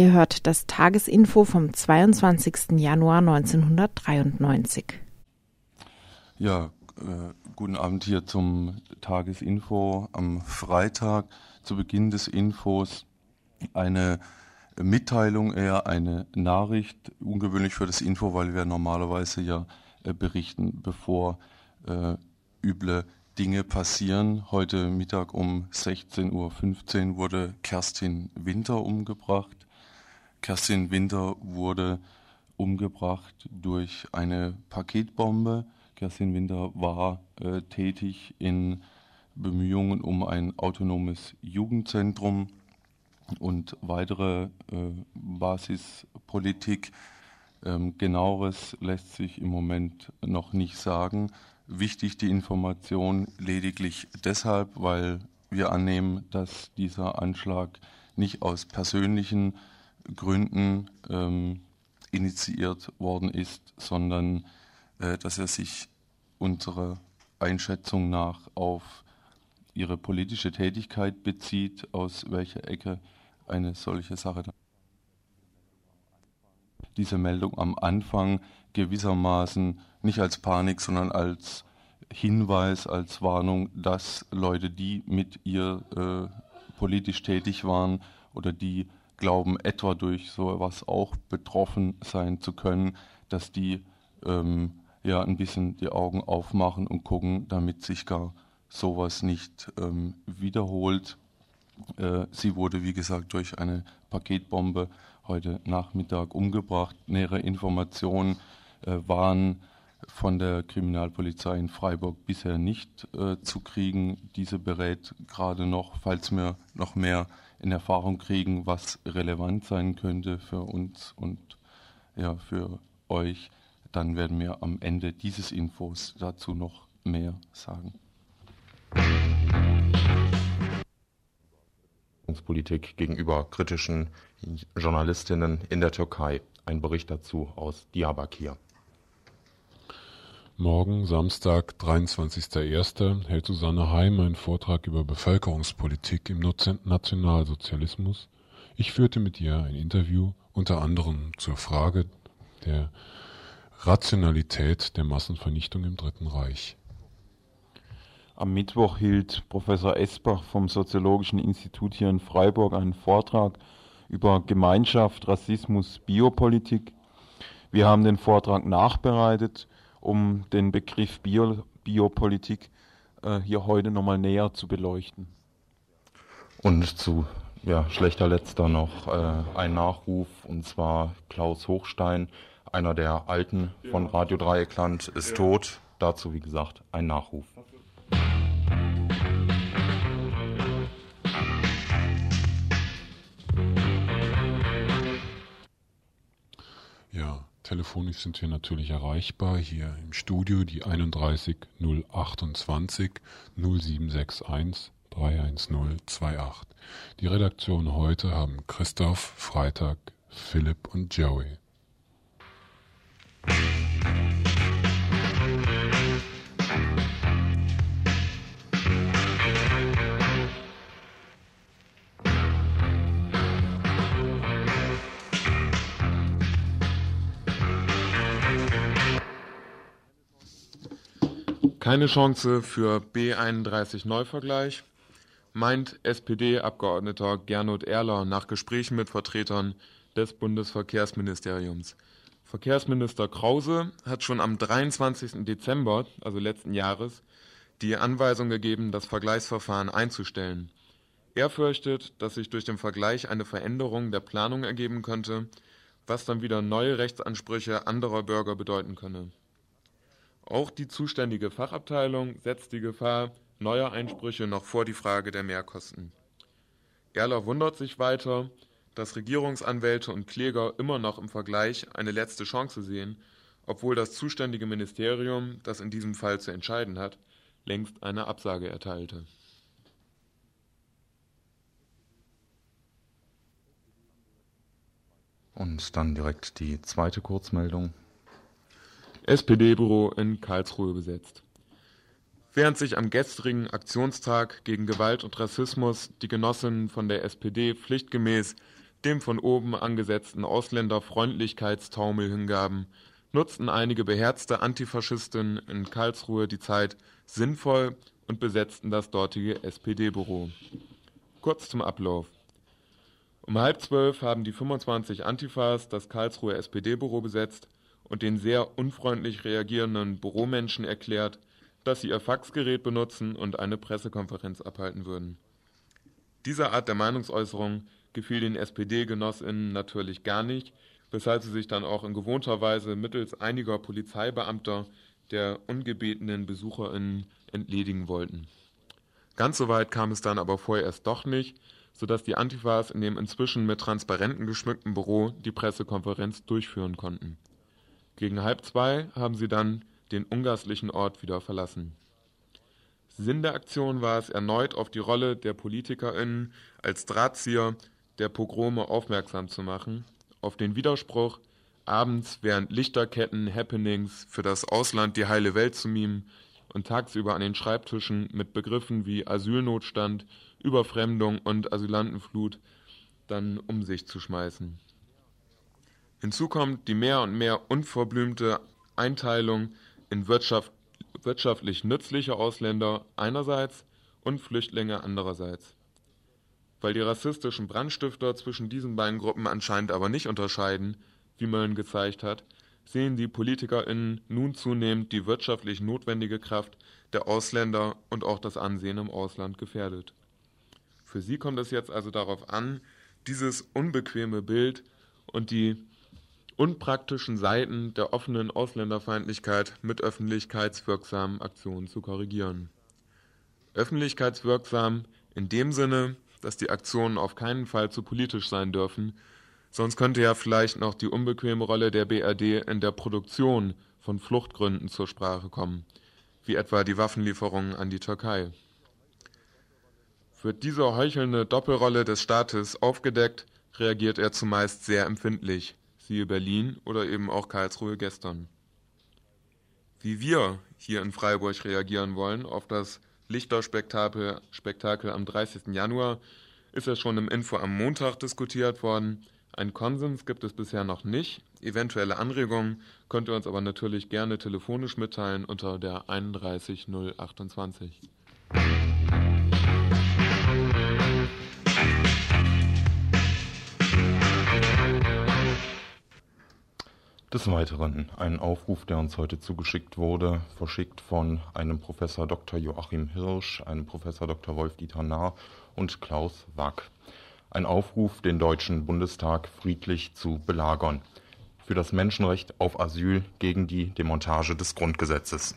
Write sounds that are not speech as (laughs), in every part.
Ihr hört das Tagesinfo vom 22. Januar 1993. Ja, äh, guten Abend hier zum Tagesinfo am Freitag. Zu Beginn des Infos eine Mitteilung, eher eine Nachricht, ungewöhnlich für das Info, weil wir normalerweise ja äh, berichten, bevor äh, üble Dinge passieren. Heute Mittag um 16.15 Uhr wurde Kerstin Winter umgebracht. Kerstin Winter wurde umgebracht durch eine Paketbombe. Kerstin Winter war äh, tätig in Bemühungen um ein autonomes Jugendzentrum und weitere äh, Basispolitik. Ähm, genaueres lässt sich im Moment noch nicht sagen. Wichtig die Information lediglich deshalb, weil wir annehmen, dass dieser Anschlag nicht aus persönlichen Gründen ähm, initiiert worden ist, sondern äh, dass er sich unserer Einschätzung nach auf ihre politische Tätigkeit bezieht, aus welcher Ecke eine solche Sache. Diese Meldung am Anfang gewissermaßen nicht als Panik, sondern als Hinweis, als Warnung, dass Leute, die mit ihr äh, politisch tätig waren oder die glauben, etwa durch sowas auch betroffen sein zu können, dass die ähm, ja ein bisschen die Augen aufmachen und gucken, damit sich gar sowas nicht ähm, wiederholt. Äh, sie wurde, wie gesagt, durch eine Paketbombe heute Nachmittag umgebracht. Nähere Informationen äh, waren von der Kriminalpolizei in Freiburg bisher nicht äh, zu kriegen. Diese berät gerade noch, falls wir noch mehr in Erfahrung kriegen, was relevant sein könnte für uns und ja, für euch, dann werden wir am Ende dieses Infos dazu noch mehr sagen. Politik gegenüber kritischen Journalistinnen in der Türkei. Ein Bericht dazu aus Diyarbakir. Morgen, Samstag, 23.01., hält Susanne Heim einen Vortrag über Bevölkerungspolitik im Nationalsozialismus. Ich führte mit ihr ein Interview, unter anderem zur Frage der Rationalität der Massenvernichtung im Dritten Reich. Am Mittwoch hielt Professor Esbach vom Soziologischen Institut hier in Freiburg einen Vortrag über Gemeinschaft, Rassismus, Biopolitik. Wir haben den Vortrag nachbereitet um den Begriff Bio, Biopolitik äh, hier heute nochmal näher zu beleuchten. Und zu ja, schlechter letzter noch äh, ein Nachruf, und zwar Klaus Hochstein, einer der Alten von Radio Dreieckland, ist ja. tot. Dazu, wie gesagt, ein Nachruf. Telefonisch sind wir natürlich erreichbar. Hier im Studio die 31 028 0761 31028. Die Redaktion heute haben Christoph, Freitag, Philipp und Joey. Keine Chance für B31 Neuvergleich, meint SPD-Abgeordneter Gernot Erler nach Gesprächen mit Vertretern des Bundesverkehrsministeriums. Verkehrsminister Krause hat schon am 23. Dezember, also letzten Jahres, die Anweisung gegeben, das Vergleichsverfahren einzustellen. Er fürchtet, dass sich durch den Vergleich eine Veränderung der Planung ergeben könnte, was dann wieder neue Rechtsansprüche anderer Bürger bedeuten könne. Auch die zuständige Fachabteilung setzt die Gefahr neuer Einsprüche noch vor die Frage der Mehrkosten. Erler wundert sich weiter, dass Regierungsanwälte und Kläger immer noch im Vergleich eine letzte Chance sehen, obwohl das zuständige Ministerium, das in diesem Fall zu entscheiden hat, längst eine Absage erteilte. Und dann direkt die zweite Kurzmeldung. SPD-Büro in Karlsruhe besetzt. Während sich am gestrigen Aktionstag gegen Gewalt und Rassismus die Genossinnen von der SPD pflichtgemäß dem von oben angesetzten Ausländerfreundlichkeitstaumel hingaben, nutzten einige beherzte Antifaschistinnen in Karlsruhe die Zeit sinnvoll und besetzten das dortige SPD-Büro. Kurz zum Ablauf. Um halb zwölf haben die 25 Antifas das Karlsruher SPD-Büro besetzt und den sehr unfreundlich reagierenden Büromenschen erklärt, dass sie ihr Faxgerät benutzen und eine Pressekonferenz abhalten würden. Diese Art der Meinungsäußerung gefiel den SPD-GenossInnen natürlich gar nicht, weshalb sie sich dann auch in gewohnter Weise mittels einiger Polizeibeamter der ungebetenen BesucherInnen entledigen wollten. Ganz so weit kam es dann aber vorerst doch nicht, sodass die Antifas in dem inzwischen mit Transparenten geschmückten Büro die Pressekonferenz durchführen konnten. Gegen halb zwei haben sie dann den ungastlichen Ort wieder verlassen. Sinn der Aktion war es erneut auf die Rolle der PolitikerInnen als Drahtzieher der Pogrome aufmerksam zu machen, auf den Widerspruch, abends während Lichterketten Happenings für das Ausland die heile Welt zu mimen und tagsüber an den Schreibtischen mit Begriffen wie Asylnotstand, Überfremdung und Asylantenflut dann um sich zu schmeißen. Hinzu kommt die mehr und mehr unverblümte Einteilung in Wirtschaft, wirtschaftlich nützliche Ausländer einerseits und Flüchtlinge andererseits. Weil die rassistischen Brandstifter zwischen diesen beiden Gruppen anscheinend aber nicht unterscheiden, wie Mölln gezeigt hat, sehen die PolitikerInnen nun zunehmend die wirtschaftlich notwendige Kraft der Ausländer und auch das Ansehen im Ausland gefährdet. Für sie kommt es jetzt also darauf an, dieses unbequeme Bild und die unpraktischen Seiten der offenen Ausländerfeindlichkeit mit öffentlichkeitswirksamen Aktionen zu korrigieren. Öffentlichkeitswirksam in dem Sinne, dass die Aktionen auf keinen Fall zu politisch sein dürfen, sonst könnte ja vielleicht noch die unbequeme Rolle der BRD in der Produktion von Fluchtgründen zur Sprache kommen, wie etwa die Waffenlieferungen an die Türkei. Wird diese heuchelnde Doppelrolle des Staates aufgedeckt, reagiert er zumeist sehr empfindlich, siehe Berlin oder eben auch Karlsruhe gestern. Wie wir hier in Freiburg reagieren wollen auf das Lichterspektakel Spektakel am 30. Januar, ist ja schon im Info am Montag diskutiert worden. Ein Konsens gibt es bisher noch nicht. Eventuelle Anregungen könnt ihr uns aber natürlich gerne telefonisch mitteilen unter der 31028. Des Weiteren ein Aufruf, der uns heute zugeschickt wurde, verschickt von einem Professor Dr. Joachim Hirsch, einem Professor Dr. Wolf-Dieter Nahr und Klaus Wack. Ein Aufruf, den Deutschen Bundestag friedlich zu belagern. Für das Menschenrecht auf Asyl gegen die Demontage des Grundgesetzes.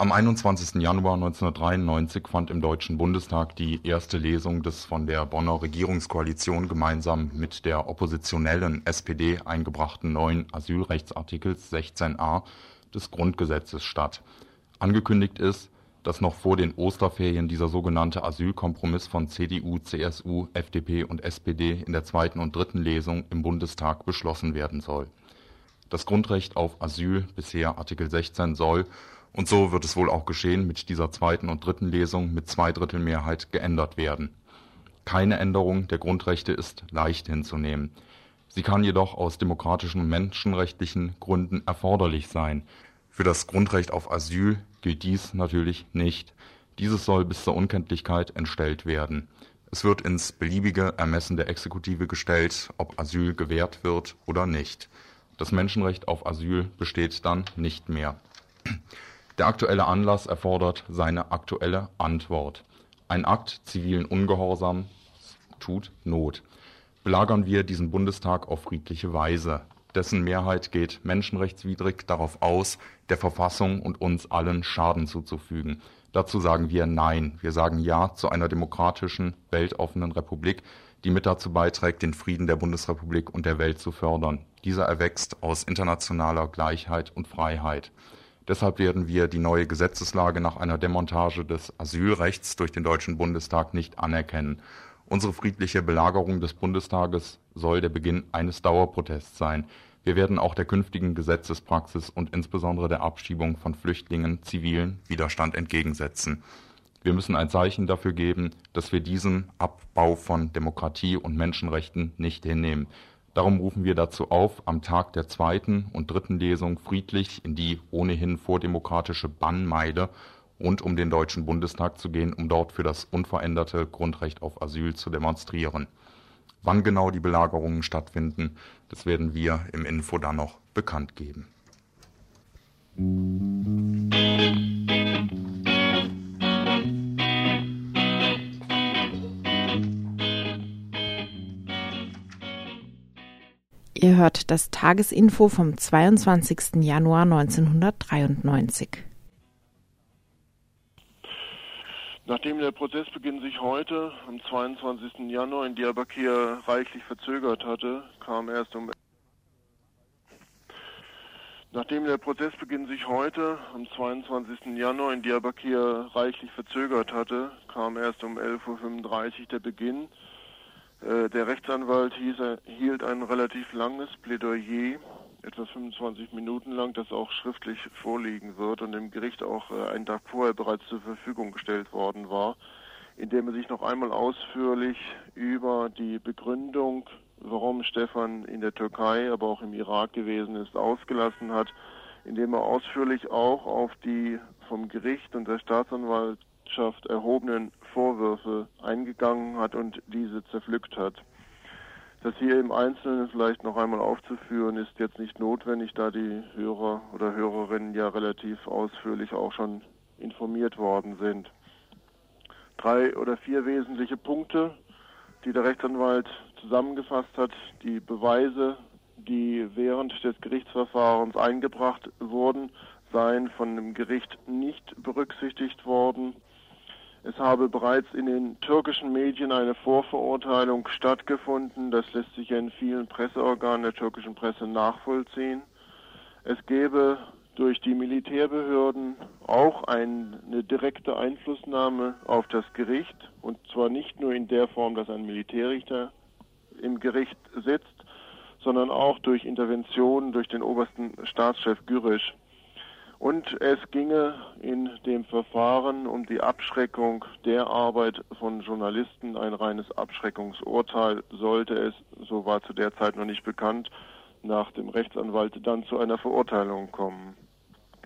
Am 21. Januar 1993 fand im Deutschen Bundestag die erste Lesung des von der Bonner Regierungskoalition gemeinsam mit der oppositionellen SPD eingebrachten neuen Asylrechtsartikels 16a des Grundgesetzes statt. Angekündigt ist, dass noch vor den Osterferien dieser sogenannte Asylkompromiss von CDU, CSU, FDP und SPD in der zweiten und dritten Lesung im Bundestag beschlossen werden soll. Das Grundrecht auf Asyl, bisher Artikel 16, soll und so wird es wohl auch geschehen mit dieser zweiten und dritten Lesung mit Zweidrittelmehrheit geändert werden. Keine Änderung der Grundrechte ist leicht hinzunehmen. Sie kann jedoch aus demokratischen und menschenrechtlichen Gründen erforderlich sein. Für das Grundrecht auf Asyl gilt dies natürlich nicht. Dieses soll bis zur Unkenntlichkeit entstellt werden. Es wird ins beliebige Ermessen der Exekutive gestellt, ob Asyl gewährt wird oder nicht. Das Menschenrecht auf Asyl besteht dann nicht mehr. Der aktuelle Anlass erfordert seine aktuelle Antwort. Ein Akt zivilen Ungehorsams tut Not. Belagern wir diesen Bundestag auf friedliche Weise. Dessen Mehrheit geht menschenrechtswidrig darauf aus, der Verfassung und uns allen Schaden zuzufügen. Dazu sagen wir Nein. Wir sagen Ja zu einer demokratischen, weltoffenen Republik, die mit dazu beiträgt, den Frieden der Bundesrepublik und der Welt zu fördern. Dieser erwächst aus internationaler Gleichheit und Freiheit. Deshalb werden wir die neue Gesetzeslage nach einer Demontage des Asylrechts durch den Deutschen Bundestag nicht anerkennen. Unsere friedliche Belagerung des Bundestages soll der Beginn eines Dauerprotests sein. Wir werden auch der künftigen Gesetzespraxis und insbesondere der Abschiebung von Flüchtlingen zivilen Widerstand entgegensetzen. Wir müssen ein Zeichen dafür geben, dass wir diesen Abbau von Demokratie und Menschenrechten nicht hinnehmen. Darum rufen wir dazu auf, am Tag der zweiten und dritten Lesung friedlich in die ohnehin vordemokratische Bannmeile rund um den Deutschen Bundestag zu gehen, um dort für das unveränderte Grundrecht auf Asyl zu demonstrieren. Wann genau die Belagerungen stattfinden, das werden wir im Info dann noch bekannt geben. Ihr hört das Tagesinfo vom 22. Januar 1993. Nachdem der Prozessbeginn sich heute, am 22. Januar, in Diyarbakir reichlich verzögert hatte, kam erst um Nachdem der Prozessbeginn sich heute, am 22. Januar, in Diyarbakir reichlich verzögert hatte, kam erst um 11.35 Uhr der Beginn. Äh, der Rechtsanwalt hielt ein relativ langes Plädoyer etwa 25 Minuten lang, das auch schriftlich vorliegen wird und dem Gericht auch äh, einen Tag vorher bereits zur Verfügung gestellt worden war, indem er sich noch einmal ausführlich über die Begründung, warum Stefan in der Türkei, aber auch im Irak gewesen ist, ausgelassen hat, indem er ausführlich auch auf die vom Gericht und der Staatsanwaltschaft erhobenen Vorwürfe eingegangen hat und diese zerpflückt hat. Das hier im Einzelnen vielleicht noch einmal aufzuführen, ist jetzt nicht notwendig, da die Hörer oder Hörerinnen ja relativ ausführlich auch schon informiert worden sind. Drei oder vier wesentliche Punkte, die der Rechtsanwalt zusammengefasst hat, die Beweise, die während des Gerichtsverfahrens eingebracht wurden, seien von dem Gericht nicht berücksichtigt worden. Es habe bereits in den türkischen Medien eine Vorverurteilung stattgefunden. Das lässt sich ja in vielen Presseorganen der türkischen Presse nachvollziehen. Es gäbe durch die Militärbehörden auch eine direkte Einflussnahme auf das Gericht und zwar nicht nur in der Form, dass ein Militärrichter im Gericht sitzt, sondern auch durch Interventionen durch den obersten Staatschef Gürisch. Und es ginge in dem Verfahren um die Abschreckung der Arbeit von Journalisten. Ein reines Abschreckungsurteil sollte es, so war zu der Zeit noch nicht bekannt, nach dem Rechtsanwalt dann zu einer Verurteilung kommen.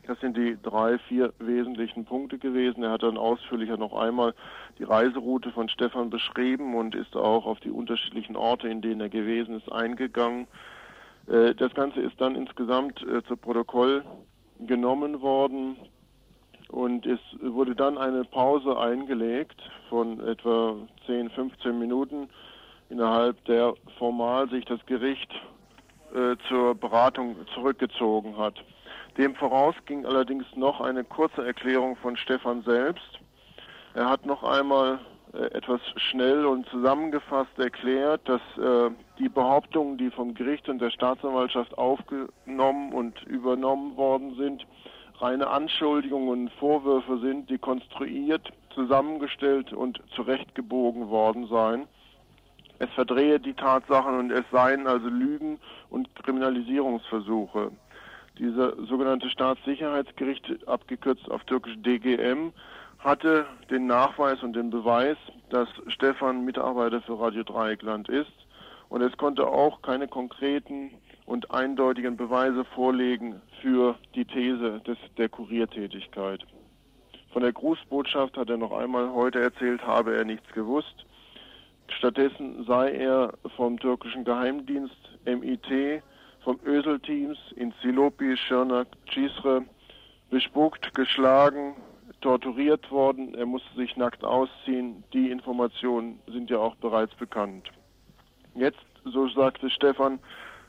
Das sind die drei, vier wesentlichen Punkte gewesen. Er hat dann ausführlicher noch einmal die Reiseroute von Stefan beschrieben und ist auch auf die unterschiedlichen Orte, in denen er gewesen ist, eingegangen. Äh, das Ganze ist dann insgesamt äh, zu Protokoll genommen worden und es wurde dann eine Pause eingelegt von etwa 10, 15 Minuten, innerhalb der formal sich das Gericht äh, zur Beratung zurückgezogen hat. Dem voraus ging allerdings noch eine kurze Erklärung von Stefan selbst. Er hat noch einmal etwas schnell und zusammengefasst erklärt, dass äh, die Behauptungen, die vom Gericht und der Staatsanwaltschaft aufgenommen und übernommen worden sind, reine Anschuldigungen und Vorwürfe sind, die konstruiert, zusammengestellt und zurechtgebogen worden seien. Es verdrehe die Tatsachen und es seien also Lügen und Kriminalisierungsversuche. Dieser sogenannte Staatssicherheitsgericht, abgekürzt auf Türkisch DGM, hatte den Nachweis und den Beweis, dass Stefan Mitarbeiter für Radio Dreieckland ist. Und es konnte auch keine konkreten und eindeutigen Beweise vorlegen für die These des, der Kuriertätigkeit. Von der Grußbotschaft hat er noch einmal heute erzählt, habe er nichts gewusst. Stattdessen sei er vom türkischen Geheimdienst MIT, vom Öselteams in Silopi, Schirnak, Cisre bespuckt, geschlagen, torturiert worden, er musste sich nackt ausziehen. Die Informationen sind ja auch bereits bekannt. Jetzt, so sagte Stefan,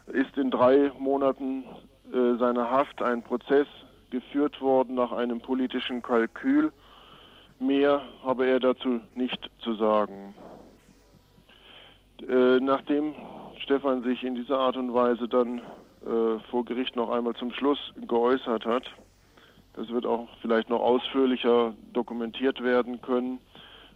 ist in drei Monaten äh, seiner Haft ein Prozess geführt worden nach einem politischen Kalkül. Mehr habe er dazu nicht zu sagen. Äh, nachdem Stefan sich in dieser Art und Weise dann äh, vor Gericht noch einmal zum Schluss geäußert hat, das wird auch vielleicht noch ausführlicher dokumentiert werden können,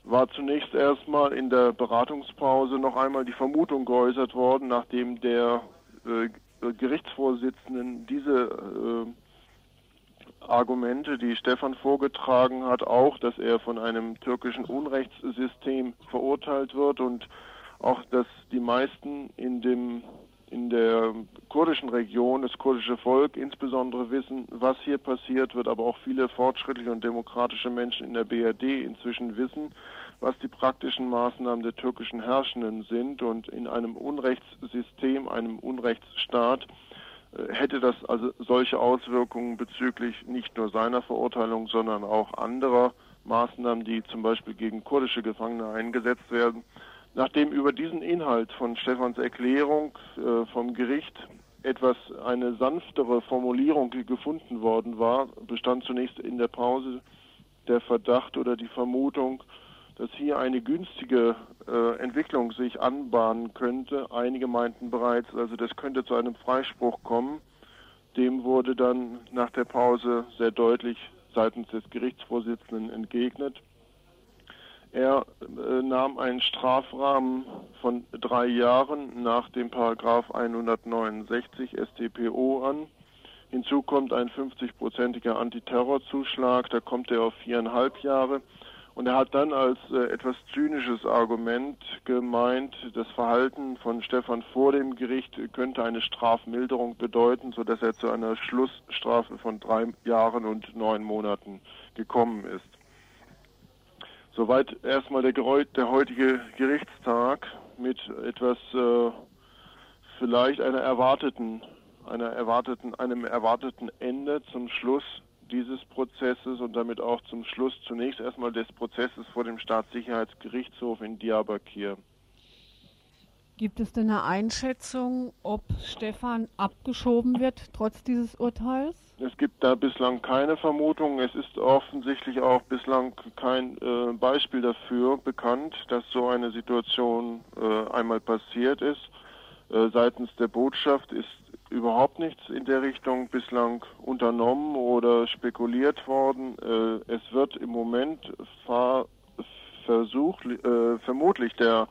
war zunächst erstmal in der Beratungspause noch einmal die Vermutung geäußert worden, nachdem der äh, Gerichtsvorsitzenden diese äh, Argumente, die Stefan vorgetragen hat, auch, dass er von einem türkischen Unrechtssystem verurteilt wird und auch, dass die meisten in dem in der kurdischen Region, das kurdische Volk insbesondere wissen, was hier passiert wird, aber auch viele fortschrittliche und demokratische Menschen in der BRD inzwischen wissen, was die praktischen Maßnahmen der türkischen Herrschenden sind und in einem Unrechtssystem, einem Unrechtsstaat äh, hätte das also solche Auswirkungen bezüglich nicht nur seiner Verurteilung, sondern auch anderer Maßnahmen, die zum Beispiel gegen kurdische Gefangene eingesetzt werden. Nachdem über diesen Inhalt von Stefans Erklärung äh, vom Gericht etwas eine sanftere Formulierung gefunden worden war, bestand zunächst in der Pause der Verdacht oder die Vermutung, dass hier eine günstige äh, Entwicklung sich anbahnen könnte. Einige meinten bereits, also das könnte zu einem Freispruch kommen. Dem wurde dann nach der Pause sehr deutlich seitens des Gerichtsvorsitzenden entgegnet. Er äh, nahm einen Strafrahmen von drei Jahren nach dem Paragraph 169 StPO an. Hinzu kommt ein 50-prozentiger Antiterrorzuschlag, da kommt er auf viereinhalb Jahre. Und er hat dann als äh, etwas zynisches Argument gemeint, das Verhalten von Stefan vor dem Gericht könnte eine Strafmilderung bedeuten, sodass er zu einer Schlussstrafe von drei Jahren und neun Monaten gekommen ist. Soweit erstmal der, der heutige Gerichtstag mit etwas äh, vielleicht einer erwarteten, einer erwarteten, einem erwarteten Ende zum Schluss dieses Prozesses und damit auch zum Schluss zunächst erstmal des Prozesses vor dem Staatssicherheitsgerichtshof in Diyarbakir. Gibt es denn eine Einschätzung, ob Stefan abgeschoben wird, trotz dieses Urteils? Es gibt da bislang keine Vermutung. Es ist offensichtlich auch bislang kein äh, Beispiel dafür bekannt, dass so eine Situation äh, einmal passiert ist. Äh, seitens der Botschaft ist überhaupt nichts in der Richtung bislang unternommen oder spekuliert worden. Äh, es wird im Moment versucht, äh, vermutlich der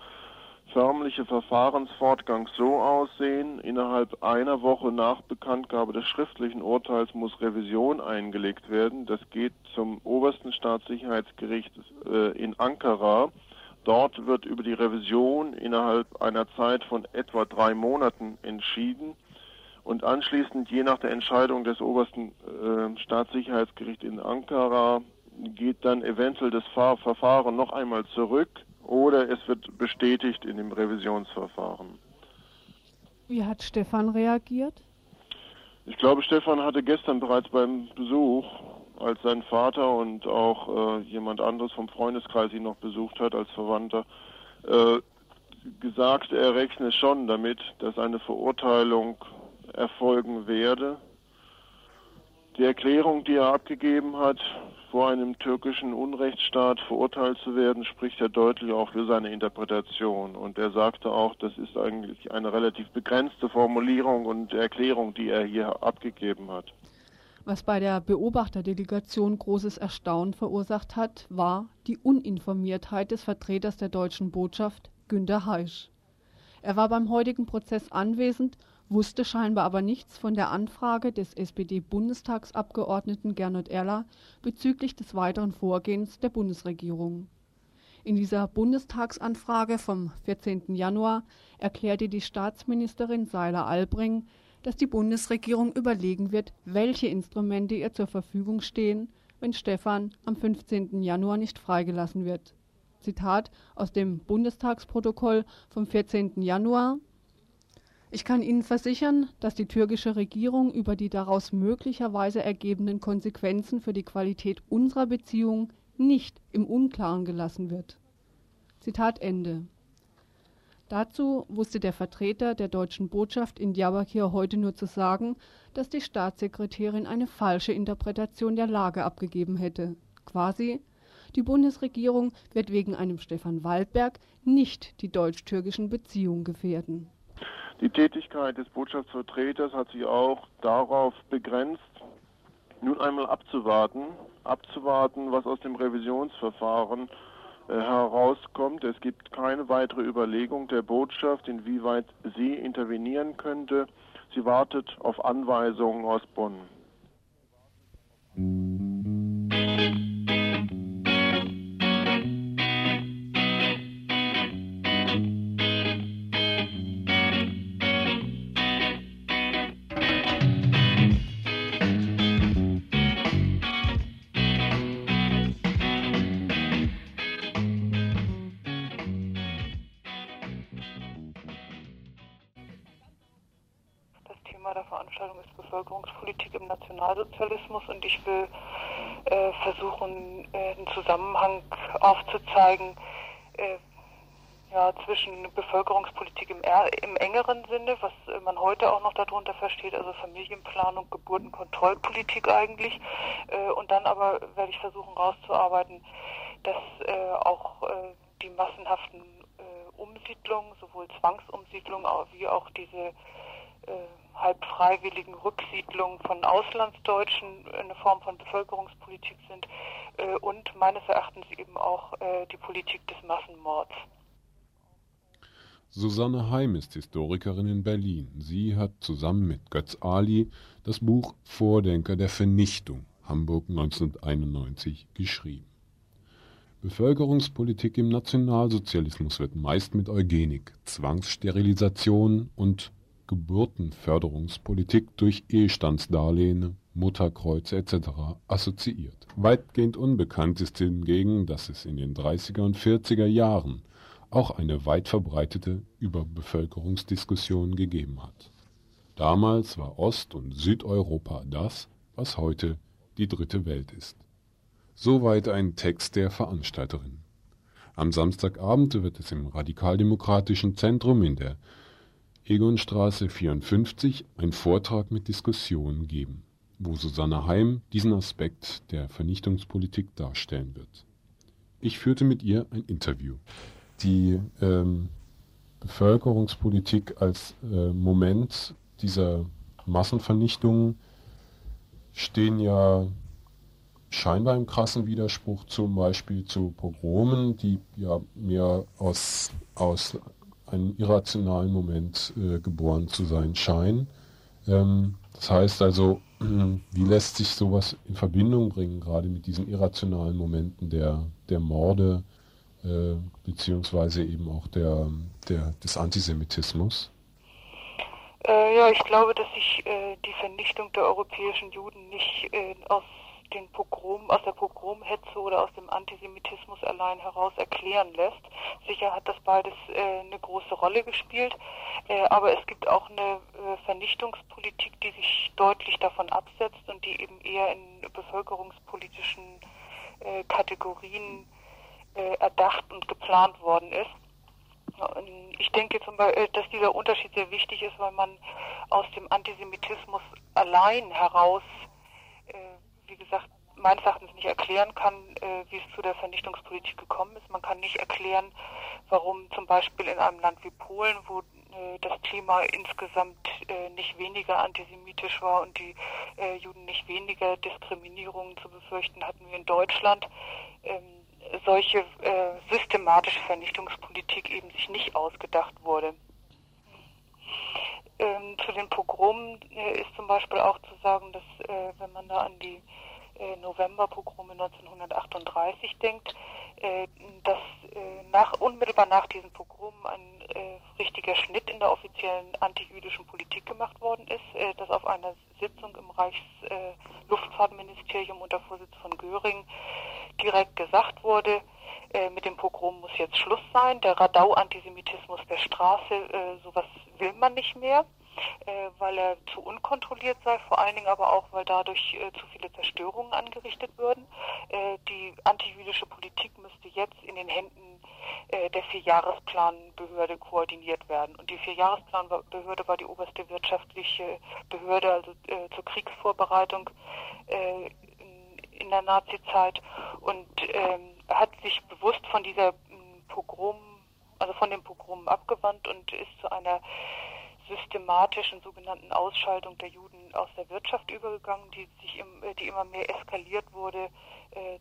förmliche Verfahrensfortgang so aussehen, innerhalb einer Woche nach Bekanntgabe des schriftlichen Urteils muss Revision eingelegt werden. Das geht zum obersten Staatssicherheitsgericht äh, in Ankara. Dort wird über die Revision innerhalb einer Zeit von etwa drei Monaten entschieden und anschließend, je nach der Entscheidung des obersten äh, Staatssicherheitsgerichts in Ankara, geht dann eventuell das Fahr Verfahren noch einmal zurück oder es wird bestätigt in dem Revisionsverfahren. Wie hat Stefan reagiert? Ich glaube, Stefan hatte gestern bereits beim Besuch, als sein Vater und auch äh, jemand anderes vom Freundeskreis ihn noch besucht hat als Verwandter, äh, gesagt, er rechne schon damit, dass eine Verurteilung erfolgen werde. Die Erklärung, die er abgegeben hat, vor einem türkischen Unrechtsstaat verurteilt zu werden, spricht ja deutlich auch für seine Interpretation. Und er sagte auch, das ist eigentlich eine relativ begrenzte Formulierung und Erklärung, die er hier abgegeben hat. Was bei der Beobachterdelegation großes Erstaunen verursacht hat, war die Uninformiertheit des Vertreters der deutschen Botschaft, Günter Heisch. Er war beim heutigen Prozess anwesend wusste scheinbar aber nichts von der Anfrage des SPD-Bundestagsabgeordneten Gernot Erler bezüglich des weiteren Vorgehens der Bundesregierung. In dieser Bundestagsanfrage vom 14. Januar erklärte die Staatsministerin Seiler-Albring, dass die Bundesregierung überlegen wird, welche Instrumente ihr zur Verfügung stehen, wenn Stefan am 15. Januar nicht freigelassen wird. Zitat aus dem Bundestagsprotokoll vom 14. Januar ich kann Ihnen versichern, dass die türkische Regierung über die daraus möglicherweise ergebenden Konsequenzen für die Qualität unserer Beziehungen nicht im Unklaren gelassen wird. Zitat Ende. Dazu wusste der Vertreter der deutschen Botschaft in Diyarbakir heute nur zu sagen, dass die Staatssekretärin eine falsche Interpretation der Lage abgegeben hätte. Quasi, Die Bundesregierung wird wegen einem Stefan Waldberg nicht die deutsch-türkischen Beziehungen gefährden. Die Tätigkeit des Botschaftsvertreters hat sich auch darauf begrenzt, nun einmal abzuwarten, abzuwarten, was aus dem Revisionsverfahren äh, herauskommt. Es gibt keine weitere Überlegung der Botschaft, inwieweit sie intervenieren könnte. Sie wartet auf Anweisungen aus Bonn. Nationalsozialismus und ich will äh, versuchen, äh, einen Zusammenhang aufzuzeigen äh, ja, zwischen Bevölkerungspolitik im, im engeren Sinne, was man heute auch noch darunter versteht, also Familienplanung, Geburtenkontrollpolitik eigentlich, äh, und dann aber werde ich versuchen herauszuarbeiten, dass äh, auch äh, die massenhaften Umsiedlungen, sowohl Zwangsumsiedlungen wie auch diese halb freiwilligen Rücksiedlung von Auslandsdeutschen eine Form von Bevölkerungspolitik sind äh, und meines Erachtens eben auch äh, die Politik des Massenmords. Susanne Heim ist Historikerin in Berlin. Sie hat zusammen mit Götz Ali das Buch Vordenker der Vernichtung Hamburg 1991 geschrieben. Bevölkerungspolitik im Nationalsozialismus wird meist mit Eugenik, Zwangssterilisation und Geburtenförderungspolitik durch Ehestandsdarlehen, Mutterkreuze etc. assoziiert. Weitgehend unbekannt ist hingegen, dass es in den 30er und 40er Jahren auch eine weit verbreitete Überbevölkerungsdiskussion gegeben hat. Damals war Ost- und Südeuropa das, was heute die dritte Welt ist. Soweit ein Text der Veranstalterin. Am Samstagabend wird es im Radikaldemokratischen Zentrum in der Egonstraße 54 ein Vortrag mit Diskussion geben, wo Susanne Heim diesen Aspekt der Vernichtungspolitik darstellen wird. Ich führte mit ihr ein Interview. Die ähm, Bevölkerungspolitik als äh, Moment dieser Massenvernichtung stehen ja scheinbar im krassen Widerspruch zum Beispiel zu Pogromen, die ja mehr aus, aus einem irrationalen Moment äh, geboren zu sein scheinen. Ähm, das heißt also, (clears throat) wie lässt sich sowas in Verbindung bringen, gerade mit diesen irrationalen Momenten der, der Morde, äh, beziehungsweise eben auch der, der, des Antisemitismus? Äh, ja, ich glaube, dass sich äh, die Vernichtung der europäischen Juden nicht äh, aus den Pogrom, aus der Pogromhetze oder aus dem Antisemitismus allein heraus erklären lässt. Sicher hat das beides äh, eine große Rolle gespielt, äh, aber es gibt auch eine äh, Vernichtungspolitik, die sich deutlich davon absetzt und die eben eher in bevölkerungspolitischen äh, Kategorien äh, erdacht und geplant worden ist. Ich denke zum Beispiel, äh, dass dieser Unterschied sehr wichtig ist, weil man aus dem Antisemitismus allein heraus wie gesagt, meines Erachtens nicht erklären kann, äh, wie es zu der Vernichtungspolitik gekommen ist. Man kann nicht erklären, warum zum Beispiel in einem Land wie Polen, wo äh, das Klima insgesamt äh, nicht weniger antisemitisch war und die Juden nicht weniger Diskriminierungen zu befürchten hatten wie in Deutschland, ähm, solche systematische Vernichtungspolitik eben sich nicht ausgedacht wurde. Ähm, zu den Pogromen ist zum Beispiel auch zu sagen, dass wenn man da an die Novemberpogrome 1938 denkt, äh, dass äh, nach, unmittelbar nach diesen Pogromen ein äh, richtiger Schnitt in der offiziellen antijüdischen Politik gemacht worden ist, dass auf einer Sitzung im Reichsluftfahrtministerium unter Vorsitz von Göring direkt gesagt wurde, mit dem Pogrom muss jetzt Schluss sein. Der Radau-Antisemitismus der Straße, sowas will man nicht mehr äh, weil er zu unkontrolliert sei, vor allen Dingen aber auch, weil dadurch äh, zu viele Zerstörungen angerichtet würden. Äh, die antijüdische Politik müsste jetzt in den Händen äh, der Vierjahresplanbehörde koordiniert werden. Und die Vierjahresplanbehörde war die oberste wirtschaftliche Behörde, also äh, zur Kriegsvorbereitung äh, in, in der Nazizeit und ähm, hat sich bewusst von dieser Pogrom, also von dem Pogrom abgewandt und ist zu einer systematischen sogenannten Ausschaltung der Juden aus der Wirtschaft übergegangen, die sich im, äh, die immer mehr eskaliert wurde äh,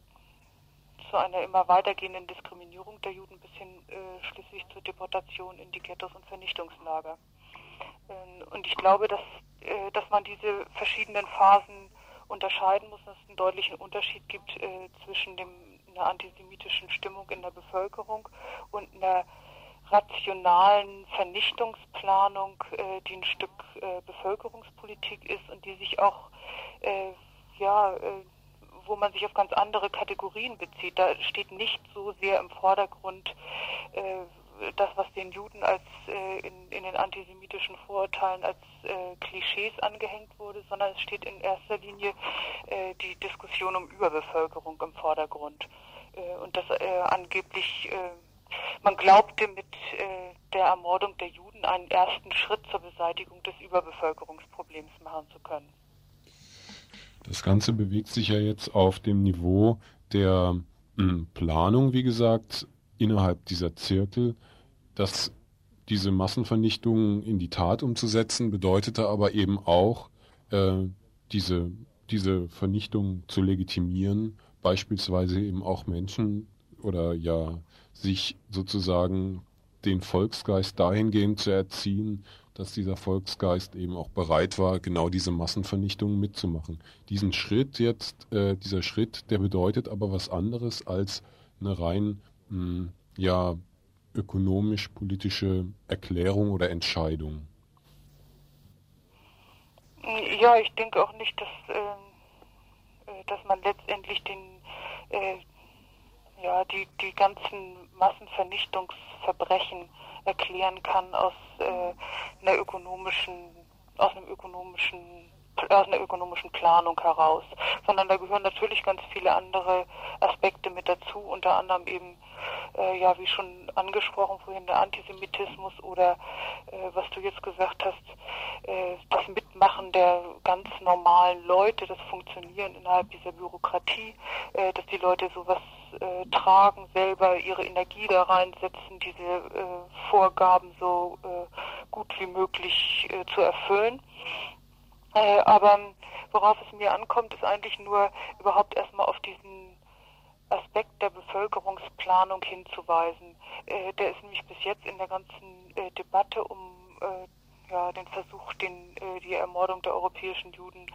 zu einer immer weitergehenden Diskriminierung der Juden bis hin äh, schließlich zur Deportation in die Ghettos und Vernichtungslager. Ähm, und ich glaube, dass, äh, dass man diese verschiedenen Phasen unterscheiden muss, dass es einen deutlichen Unterschied gibt äh, zwischen dem, einer antisemitischen Stimmung in der Bevölkerung und einer rationalen Vernichtungsplanung, äh, die ein Stück äh, Bevölkerungspolitik ist und die sich auch, äh, ja, äh, wo man sich auf ganz andere Kategorien bezieht. Da steht nicht so sehr im Vordergrund äh, das, was den Juden als äh, in, in, den antisemitischen Vorurteilen als Klischees angehängt wurde, sondern es steht in erster Linie die Diskussion um Überbevölkerung im Vordergrund. und das angeblich man glaubte mit äh, der Ermordung der Juden einen ersten Schritt zur Beseitigung des Überbevölkerungsproblems machen zu können. Das Ganze bewegt sich ja jetzt auf dem Niveau der mh, hm, Planung, wie gesagt, innerhalb dieser Zirkel. dass diese Massenvernichtung in die Tat umzusetzen, bedeutete aber eben auch, äh, diese, diese Vernichtung zu legitimieren, beispielsweise eben auch Menschen oder ja sich sozusagen den Volksgeist dahingehend zu erziehen, dass dieser Volksgeist eben auch bereit war, genau diese Massenvernichtung mitzumachen. Diesen Schritt jetzt, äh, dieser Schritt, der bedeutet aber was anderes als eine rein mh, hm, ja ökonomisch-politische Erklärung oder Entscheidung. Ja, ich denke auch nicht, dass, ähm, äh, dass man letztendlich den äh, ja, die, die ganzen Massenvernichtungsverbrechen erklären kann aus äh, einer ökonomischen, aus einem ökonomischen aus einer ökonomischen Planung heraus, sondern da gehören natürlich ganz viele andere Aspekte mit dazu, unter anderem eben, äh, ja, wie schon angesprochen vorhin, der Antisemitismus oder äh, was du jetzt gesagt hast, äh, das Mitmachen der ganz normalen Leute, das Funktionieren innerhalb dieser Bürokratie, äh, dass die Leute sowas äh, tragen, selber ihre Energie da reinsetzen, diese äh, Vorgaben so gut wie möglich zu erfüllen. Äh, aber worauf es mir ankommt, ist eigentlich nur überhaupt erstmal auf diesen Aspekt der Bevölkerungsplanung hinzuweisen. Äh, der ist nämlich bis jetzt in der ganzen äh, Debatte um äh, ja, den Versuch, den, äh, die Ermordung der europäischen Juden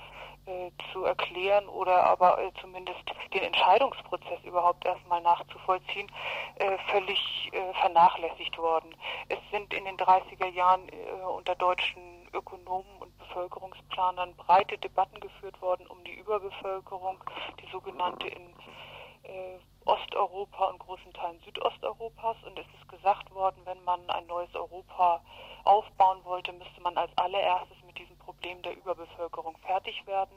äh, zu erklären oder aber äh, zumindest den Entscheidungsprozess überhaupt erstmal nachzuvollziehen, äh, völlig äh, vernachlässigt worden. Es sind in den 30er Jahren äh, unter deutschen Ökonomen und Bevölkerungsplanern breite Debatten geführt worden um die Überbevölkerung, die sogenannte in Osteuropa und großen Teilen Südosteuropas. Und es ist gesagt worden, wenn man ein neues Europa aufbauen wollte, müsste man als allererstes mit diesem Problem der Überbevölkerung fertig werden.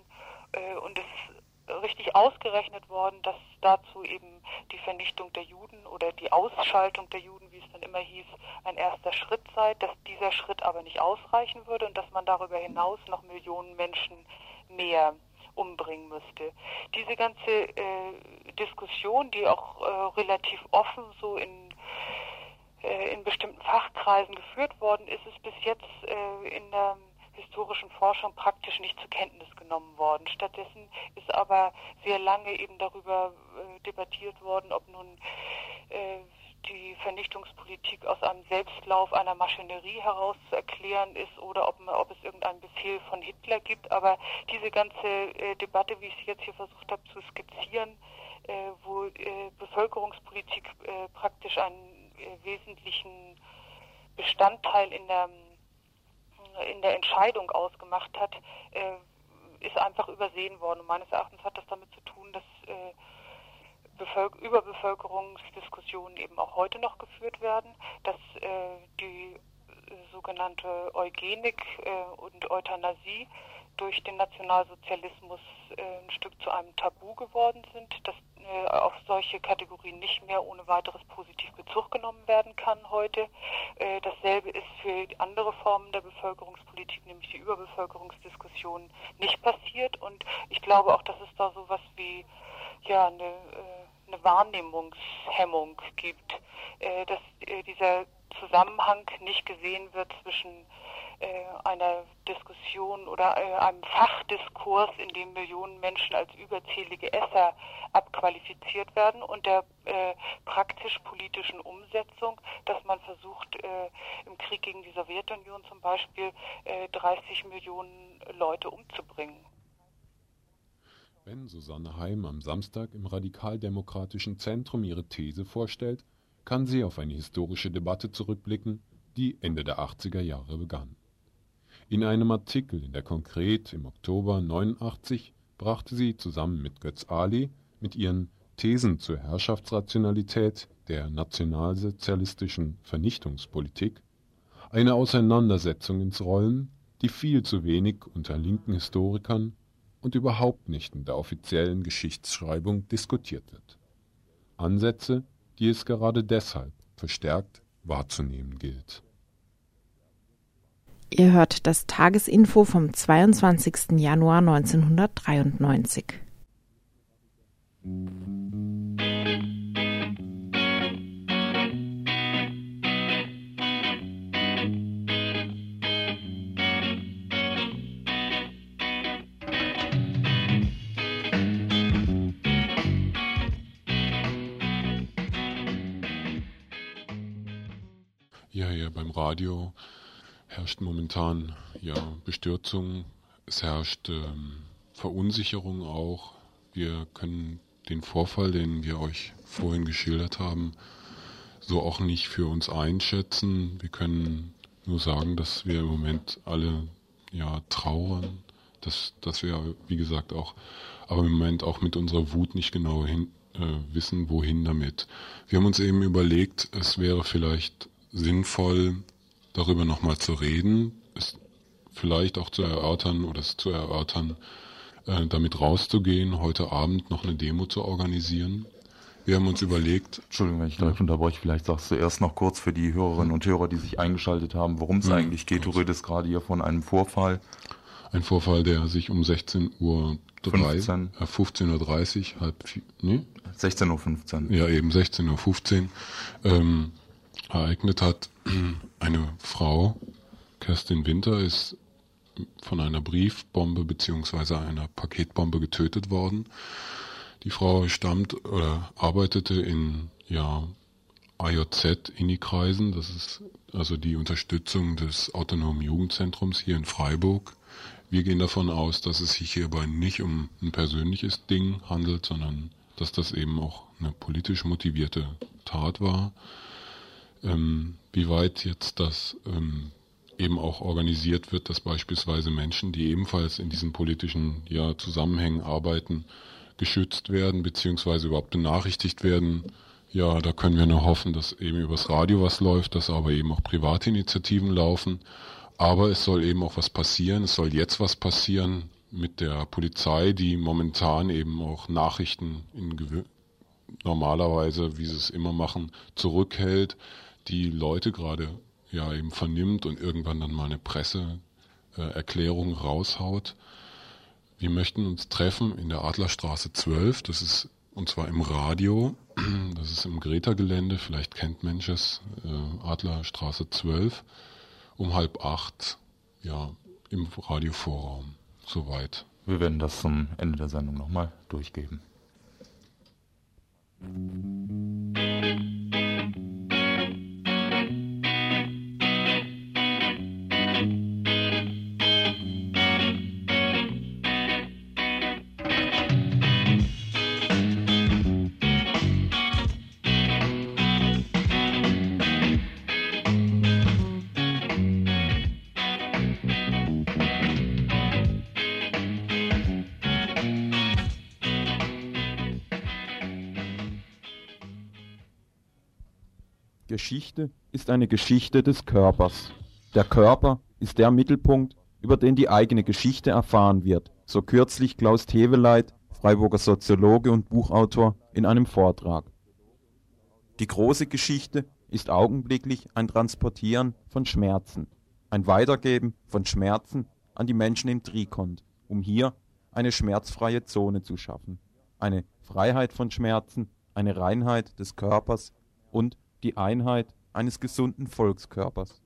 Äh, und es ist richtig ausgerechnet worden, dass dazu eben die Vernichtung der Juden oder die Ausschaltung der Juden, wie es dann immer hieß, ein erster Schritt sei, dass dieser Schritt aber nicht ausreichen würde und dass man darüber hinaus noch Millionen Menschen mehr umbringen müsste. Diese ganze äh, Diskussion, die auch äh, relativ offen so in äh, in bestimmten Fachkreisen geführt worden ist, ist bis jetzt äh, in der historischen Forschung praktisch nicht zur Kenntnis genommen worden. Stattdessen ist aber sehr lange eben darüber äh, debattiert worden, ob nun äh, die Vernichtungspolitik aus einem Selbstlauf einer Maschinerie heraus zu erklären ist oder ob, ob es irgendeinen Befehl von Hitler gibt. Aber diese ganze äh, Debatte, wie ich sie jetzt hier versucht habe zu skizzieren, äh, wo äh, Bevölkerungspolitik äh, praktisch einen äh, wesentlichen Bestandteil in der, in der Entscheidung ausgemacht hat, äh, ist einfach übersehen worden. Und meines Erachtens hat das damit zu tun, dass Bevölker Überbevölkerungsdiskussionen eben auch heute noch geführt werden, dass äh, die sogenannte Eugenik äh, und Euthanasie durch den Nationalsozialismus äh, ein Stück zu einem Tabu geworden sind, dass äh, auf solche Kategorien nicht mehr ohne weiteres positiv Bezug genommen werden kann heute. Äh, dasselbe ist für andere Formen der Bevölkerungspolitik, nämlich die Überbevölkerungsdiskussion, nicht passiert. Und ich glaube auch, dass es da sowas wie ja eine, äh, eine Wahrnehmungshemmung gibt, äh, dass äh, dieser Zusammenhang nicht gesehen wird zwischen äh, einer Diskussion oder äh, einem Fachdiskurs, in dem Millionen Menschen als überzählige Esser abqualifiziert werden und der äh, praktisch-politischen Umsetzung, dass man versucht, im Krieg gegen die Sowjetunion zum Beispiel 30 äh, Millionen Leute umzubringen. Wenn Susanne Heim am Samstag im radikaldemokratischen Zentrum ihre These vorstellt, kann sie auf eine historische Debatte zurückblicken, die Ende der 80er Jahre begann. In einem Artikel in der Konkret im Oktober 89 brachte sie zusammen mit Götz Ali mit ihren Thesen zur Herrschaftsrationalität der nationalsozialistischen Vernichtungspolitik eine Auseinandersetzung ins Rollen, die viel zu wenig unter linken Historikern und überhaupt nicht in der offiziellen Geschichtsschreibung diskutiert wird. Ansätze, die es gerade deshalb verstärkt wahrzunehmen gilt Ihr hört das Tagesinfo vom 22. Januar 1993. Ja, hier beim Radio herrscht momentan ja Bestürzung, es herrscht ähm, Verunsicherung auch. Wir können den Vorfall, den wir euch vorhin geschildert haben, so auch nicht für uns einschätzen. Wir können nur sagen, dass wir im Moment alle ja trauern, dass, dass wir, wie gesagt, auch, aber im Moment auch mit unserer Wut nicht genau hin, äh, wissen, wohin damit. Wir haben uns eben überlegt, es wäre vielleicht sinnvoll, darüber nochmal zu reden, es vielleicht auch zu erörtern oder es zu erörtern, äh, damit rauszugehen, heute Abend noch eine Demo zu organisieren. Wir haben uns überlegt. Entschuldigung, wenn ich gleich unterbreche, vielleicht sagst du erst noch kurz für die Hörerinnen und Hörer, die sich eingeschaltet haben, worum es ja, eigentlich geht. Du redest gerade hier von einem Vorfall. Ein Vorfall, der sich um 16 Uhr 15. Äh, 15.30 Uhr, halb, nee? 16.15 Uhr. Ja, eben 16.15 Uhr ähm, ereignet hat. (clears throat) Eine Frau, Kerstin Winter, ist von einer Briefbombe bzw. einer Paketbombe getötet worden. Die Frau stammt oder arbeitete in ja, AJZ-INI-Kreisen, das ist also die Unterstützung des Autonomen Jugendzentrums hier in Freiburg. Wir gehen davon aus, dass es sich hierbei nicht um ein persönliches Ding handelt, sondern dass das eben auch eine politisch motivierte Tat war. Ähm, wie weit jetzt das ähm, eben auch organisiert wird, dass beispielsweise Menschen, die ebenfalls in diesen politischen ja, Zusammenhängen arbeiten, geschützt werden, beziehungsweise überhaupt benachrichtigt werden. Ja, da können wir nur hoffen, dass eben übers Radio was läuft, dass aber eben auch private Initiativen laufen. Aber es soll eben auch was passieren, es soll jetzt was passieren mit der Polizei, die momentan eben auch Nachrichten in normalerweise, wie sie es immer machen, zurückhält, die Leute gerade ja eben vernimmt und irgendwann dann mal eine Presseerklärung äh, raushaut. Wir möchten uns treffen in der Adlerstraße 12, das ist und zwar im Radio, (clears throat) das ist im Greta-Gelände, vielleicht kennt Mensch äh, Adlerstraße 12, um halb acht, ja, im Radiovorraum. Soweit. Wir werden das zum Ende der Sendung nochmal durchgeben. Geschichte ist eine Geschichte des Körpers. Der Körper ist der Mittelpunkt, über den die eigene Geschichte erfahren wird, so kürzlich Klaus Teweleit, Freiburger Soziologe und Buchautor, in einem Vortrag. Die große Geschichte ist augenblicklich ein Transportieren von Schmerzen, ein Weitergeben von Schmerzen an die Menschen in Trikont, um hier eine schmerzfreie Zone zu schaffen eine Freiheit von Schmerzen, eine Reinheit des Körpers und die Einheit eines gesunden Volkskörpers.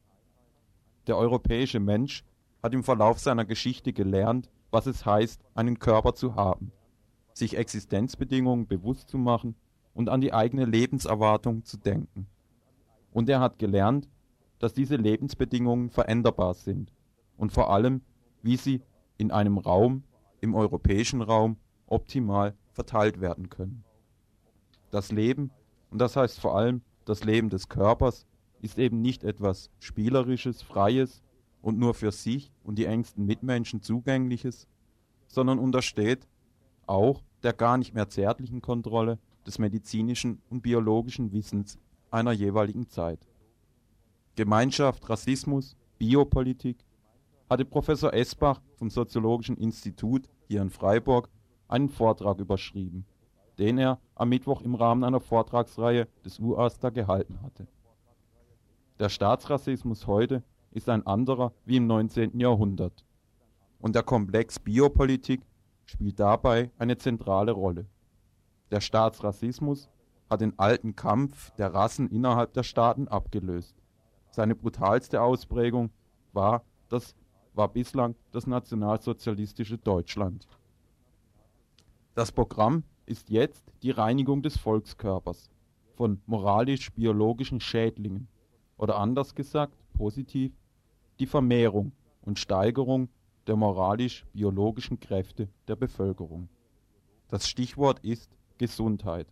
Der europäische Mensch hat im Verlauf seiner Geschichte gelernt, was es heißt, einen Körper zu haben, sich Existenzbedingungen bewusst zu machen und an die eigene Lebenserwartung zu denken. Und er hat gelernt, dass diese Lebensbedingungen veränderbar sind und vor allem, wie sie in einem Raum, im europäischen Raum, optimal verteilt werden können. Das Leben, und das heißt vor allem das Leben des Körpers, ist eben nicht etwas Spielerisches, Freies und nur für sich und die engsten Mitmenschen Zugängliches, sondern untersteht auch der gar nicht mehr zärtlichen Kontrolle des medizinischen und biologischen Wissens einer jeweiligen Zeit. Gemeinschaft, Rassismus, Biopolitik hatte Professor Esbach vom Soziologischen Institut hier in Freiburg einen Vortrag überschrieben, den er am Mittwoch im Rahmen einer Vortragsreihe des UASTA gehalten hatte. Der Staatsrassismus heute ist ein anderer wie im 19. Jahrhundert. Und der Komplex Biopolitik spielt dabei eine zentrale Rolle. Der Staatsrassismus hat den alten Kampf der Rassen innerhalb der Staaten abgelöst. Seine brutalste Ausprägung war, das, war bislang das nationalsozialistische Deutschland. Das Programm ist jetzt die Reinigung des Volkskörpers von moralisch-biologischen Schädlingen oder anders gesagt, positiv, die Vermehrung und Steigerung der moralisch-biologischen Kräfte der Bevölkerung. Das Stichwort ist Gesundheit,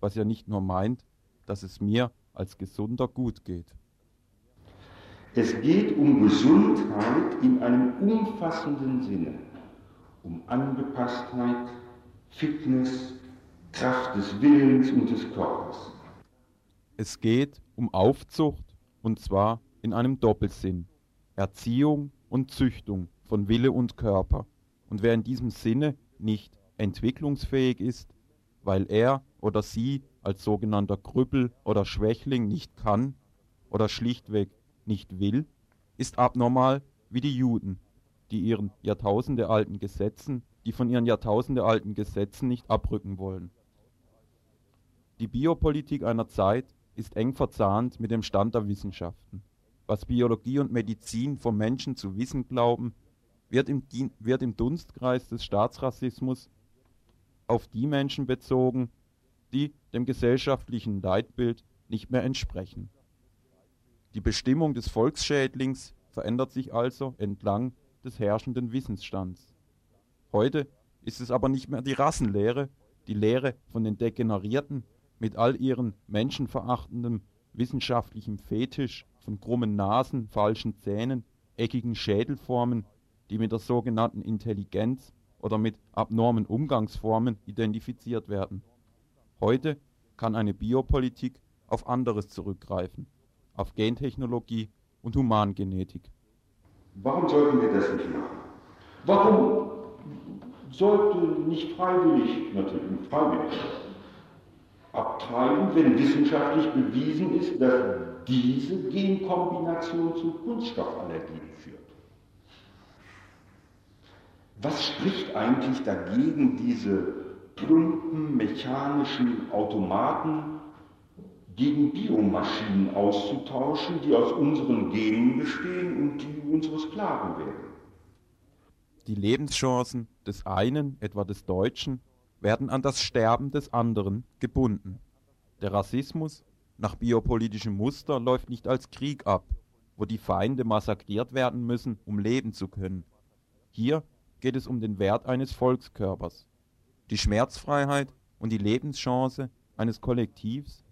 was ja nicht nur meint, dass es mir als Gesunder gut geht. Es geht um Gesundheit in einem umfassenden Sinne, um Angepasstheit, Fitness, Kraft des Willens und des Körpers. Es geht um Aufzucht und zwar in einem Doppelsinn, Erziehung und Züchtung von Wille und Körper. Und wer in diesem Sinne nicht entwicklungsfähig ist, weil er oder sie als sogenannter Krüppel oder Schwächling nicht kann oder schlichtweg nicht will, ist abnormal wie die Juden, die ihren jahrtausendealten Gesetzen, die von ihren jahrtausendealten Gesetzen nicht abrücken wollen. Die Biopolitik einer Zeit ist eng verzahnt mit dem Stand der Wissenschaften. Was Biologie und Medizin vom Menschen zu wissen glauben, wird im, wird im Dunstkreis des Staatsrassismus auf die Menschen bezogen, die dem gesellschaftlichen Leitbild nicht mehr entsprechen. Die Bestimmung des Volksschädlings verändert sich also entlang des herrschenden Wissensstands. Heute ist es aber nicht mehr die Rassenlehre, die Lehre von den Degenerierten mit all ihren menschenverachtenden wissenschaftlichen Fetisch von krummen Nasen, falschen Zähnen, eckigen Schädelformen, die mit der sogenannten Intelligenz oder mit abnormen Umgangsformen identifiziert werden. Heute kann eine Biopolitik auf anderes zurückgreifen, auf Gentechnologie und Humangenetik. Warum sollten wir das nicht machen? Warum sollte nicht freiwillig, natürlich freiwillig, abtreiben, wenn wissenschaftlich bewiesen ist, dass diese Genkombination zu Kunststoffallergien führt? Was spricht eigentlich dagegen, diese plumpen mechanischen Automaten gegen Biomaschinen auszutauschen, die aus unseren Genen bestehen und die unsere Sklaven werden? Die Lebenschancen des einen, etwa des Deutschen, werden an das Sterben des anderen gebunden. Der Rassismus nach biopolitischem Muster läuft nicht als Krieg ab, wo die Feinde massakriert werden müssen, um leben zu können. Hier geht es um den Wert eines Volkskörpers, die Schmerzfreiheit und die Lebenschance eines Kollektivs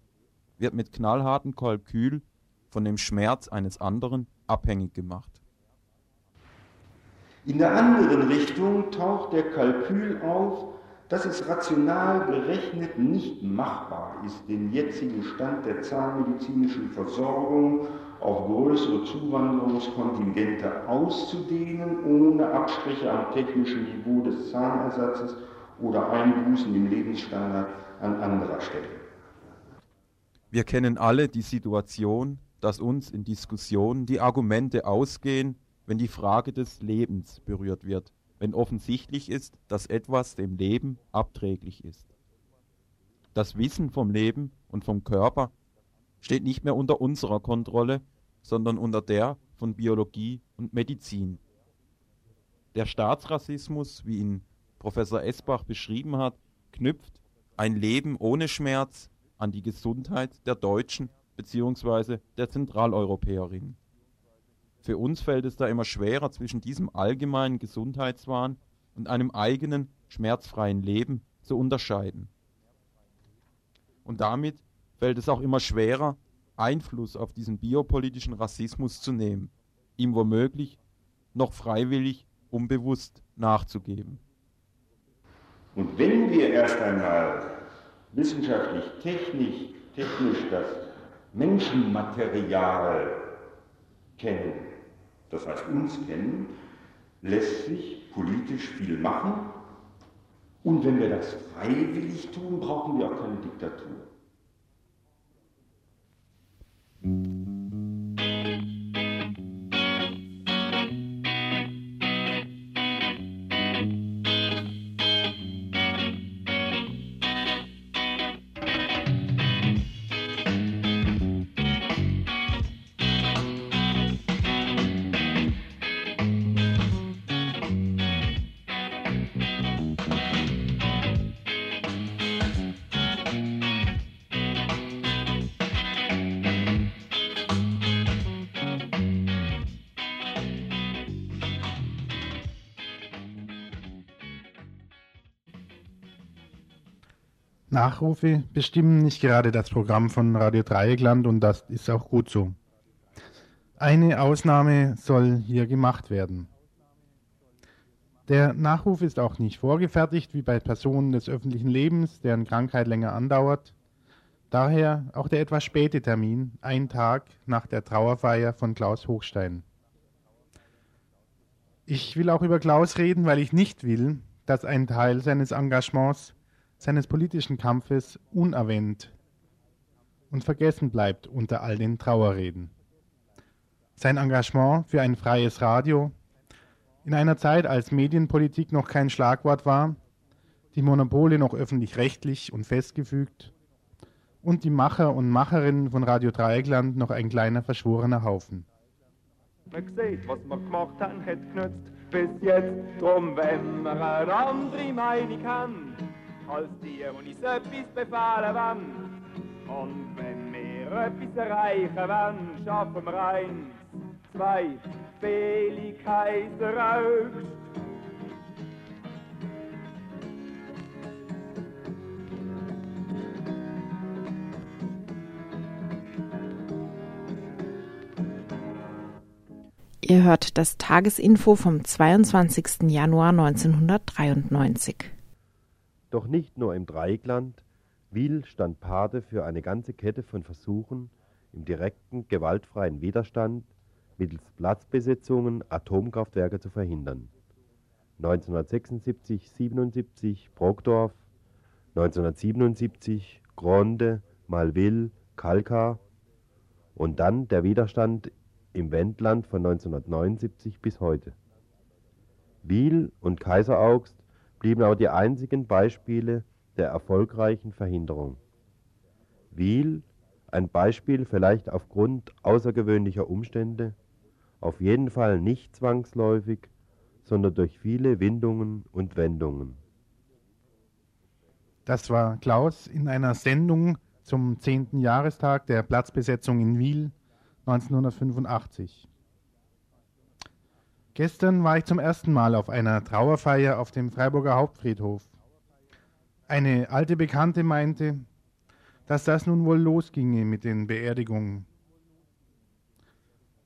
wird mit knallhartem Kalkül von dem Schmerz eines anderen abhängig gemacht. In der anderen Richtung taucht der Kalkül auf, dass es rational berechnet nicht machbar ist, den jetzigen Stand der zahnmedizinischen Versorgung auf größere Zuwanderungskontingente auszudehnen, ohne Abstriche am technischen Niveau des Zahnersatzes oder Einbußen im Lebensstandard an anderer Stelle. Wir kennen alle die Situation, dass uns in Diskussionen die Argumente ausgehen, wenn die Frage des Lebens berührt wird, wenn offensichtlich ist, dass etwas dem Leben abträglich ist. Das Wissen vom Leben und vom Körper steht nicht mehr unter unserer Kontrolle, sondern unter der von Biologie und Medizin. Der Staatsrassismus, wie ihn Professor Esbach beschrieben hat, knüpft ein Leben ohne Schmerz an die Gesundheit der Deutschen bzw. der Zentraleuropäerinnen. Für uns fällt es da immer schwerer, zwischen diesem allgemeinen Gesundheitswahn und einem eigenen schmerzfreien Leben zu unterscheiden. Und damit fällt es auch immer schwerer, Einfluss auf diesen biopolitischen Rassismus zu nehmen, ihm womöglich noch freiwillig unbewusst nachzugeben. Und wenn wir erst einmal wissenschaftlich, technisch, technisch das Menschenmaterial kennen, das heißt uns kennen, lässt sich politisch viel machen. Und wenn wir das freiwillig tun, brauchen wir auch keine Diktatur. Nachrufe bestimmen nicht gerade das Programm von Radio Dreieckland und das ist auch gut so. Eine Ausnahme soll hier gemacht werden. Der Nachruf ist auch nicht vorgefertigt wie bei Personen des öffentlichen Lebens, deren Krankheit länger andauert. Daher auch der etwas späte Termin, ein Tag nach der Trauerfeier von Klaus Hochstein. Ich will auch über Klaus reden, weil ich nicht will, dass ein Teil seines Engagements seines politischen Kampfes unerwähnt und vergessen bleibt unter all den Trauerreden. Sein Engagement für ein freies Radio in einer Zeit, als Medienpolitik noch kein Schlagwort war, die Monopole noch öffentlich-rechtlich und festgefügt und die Macher und Macherinnen von Radio Dreieckland noch ein kleiner verschworener Haufen. Man sieht, was wir gemacht haben, hat genützt bis jetzt. Drum, wenn wir eine andere Meinung haben, als die, die uns etwas befehlen wollen. Und wenn wir etwas erreichen wollen, schaffen wir eins, zwei, Fähigkeiten raus. Ihr hört das Tagesinfo vom 22. Januar 1993. Doch nicht nur im Dreieckland, Wiel stand Pate für eine ganze Kette von Versuchen, im direkten, gewaltfreien Widerstand mittels Platzbesetzungen Atomkraftwerke zu verhindern. 1976, 77 Brockdorf, 1977 Gronde, Malville, Kalkar und dann der Widerstand im Wendland von 1979 bis heute. Wiel und Kaiseraugst blieben aber die einzigen Beispiele der erfolgreichen Verhinderung. Wiel, ein Beispiel vielleicht aufgrund außergewöhnlicher Umstände, auf jeden Fall nicht zwangsläufig, sondern durch viele Windungen und Wendungen. Das war Klaus in einer Sendung zum 10. Jahrestag der Platzbesetzung in Wiel 1985. Gestern war ich zum ersten Mal auf einer Trauerfeier auf dem Freiburger Hauptfriedhof. Eine alte Bekannte meinte, dass das nun wohl losginge mit den Beerdigungen.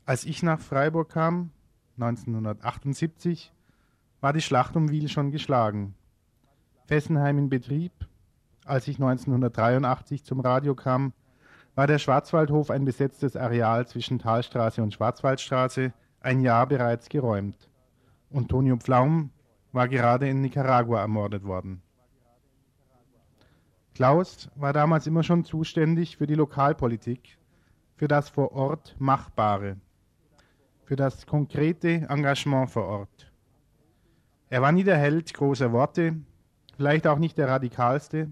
Als ich nach Freiburg kam, 1978, war die Schlacht um Wiel schon geschlagen. Fessenheim in Betrieb. Als ich 1983 zum Radio kam, war der Schwarzwaldhof ein besetztes Areal zwischen Talstraße und Schwarzwaldstraße, ein Jahr bereits geräumt. Und Tonio Pflaum war gerade in Nicaragua ermordet worden. Klaus war damals immer schon zuständig für die Lokalpolitik, für das vor Ort Machbare, für das konkrete Engagement vor Ort. Er war nie der Held großer Worte, vielleicht auch nicht der radikalste,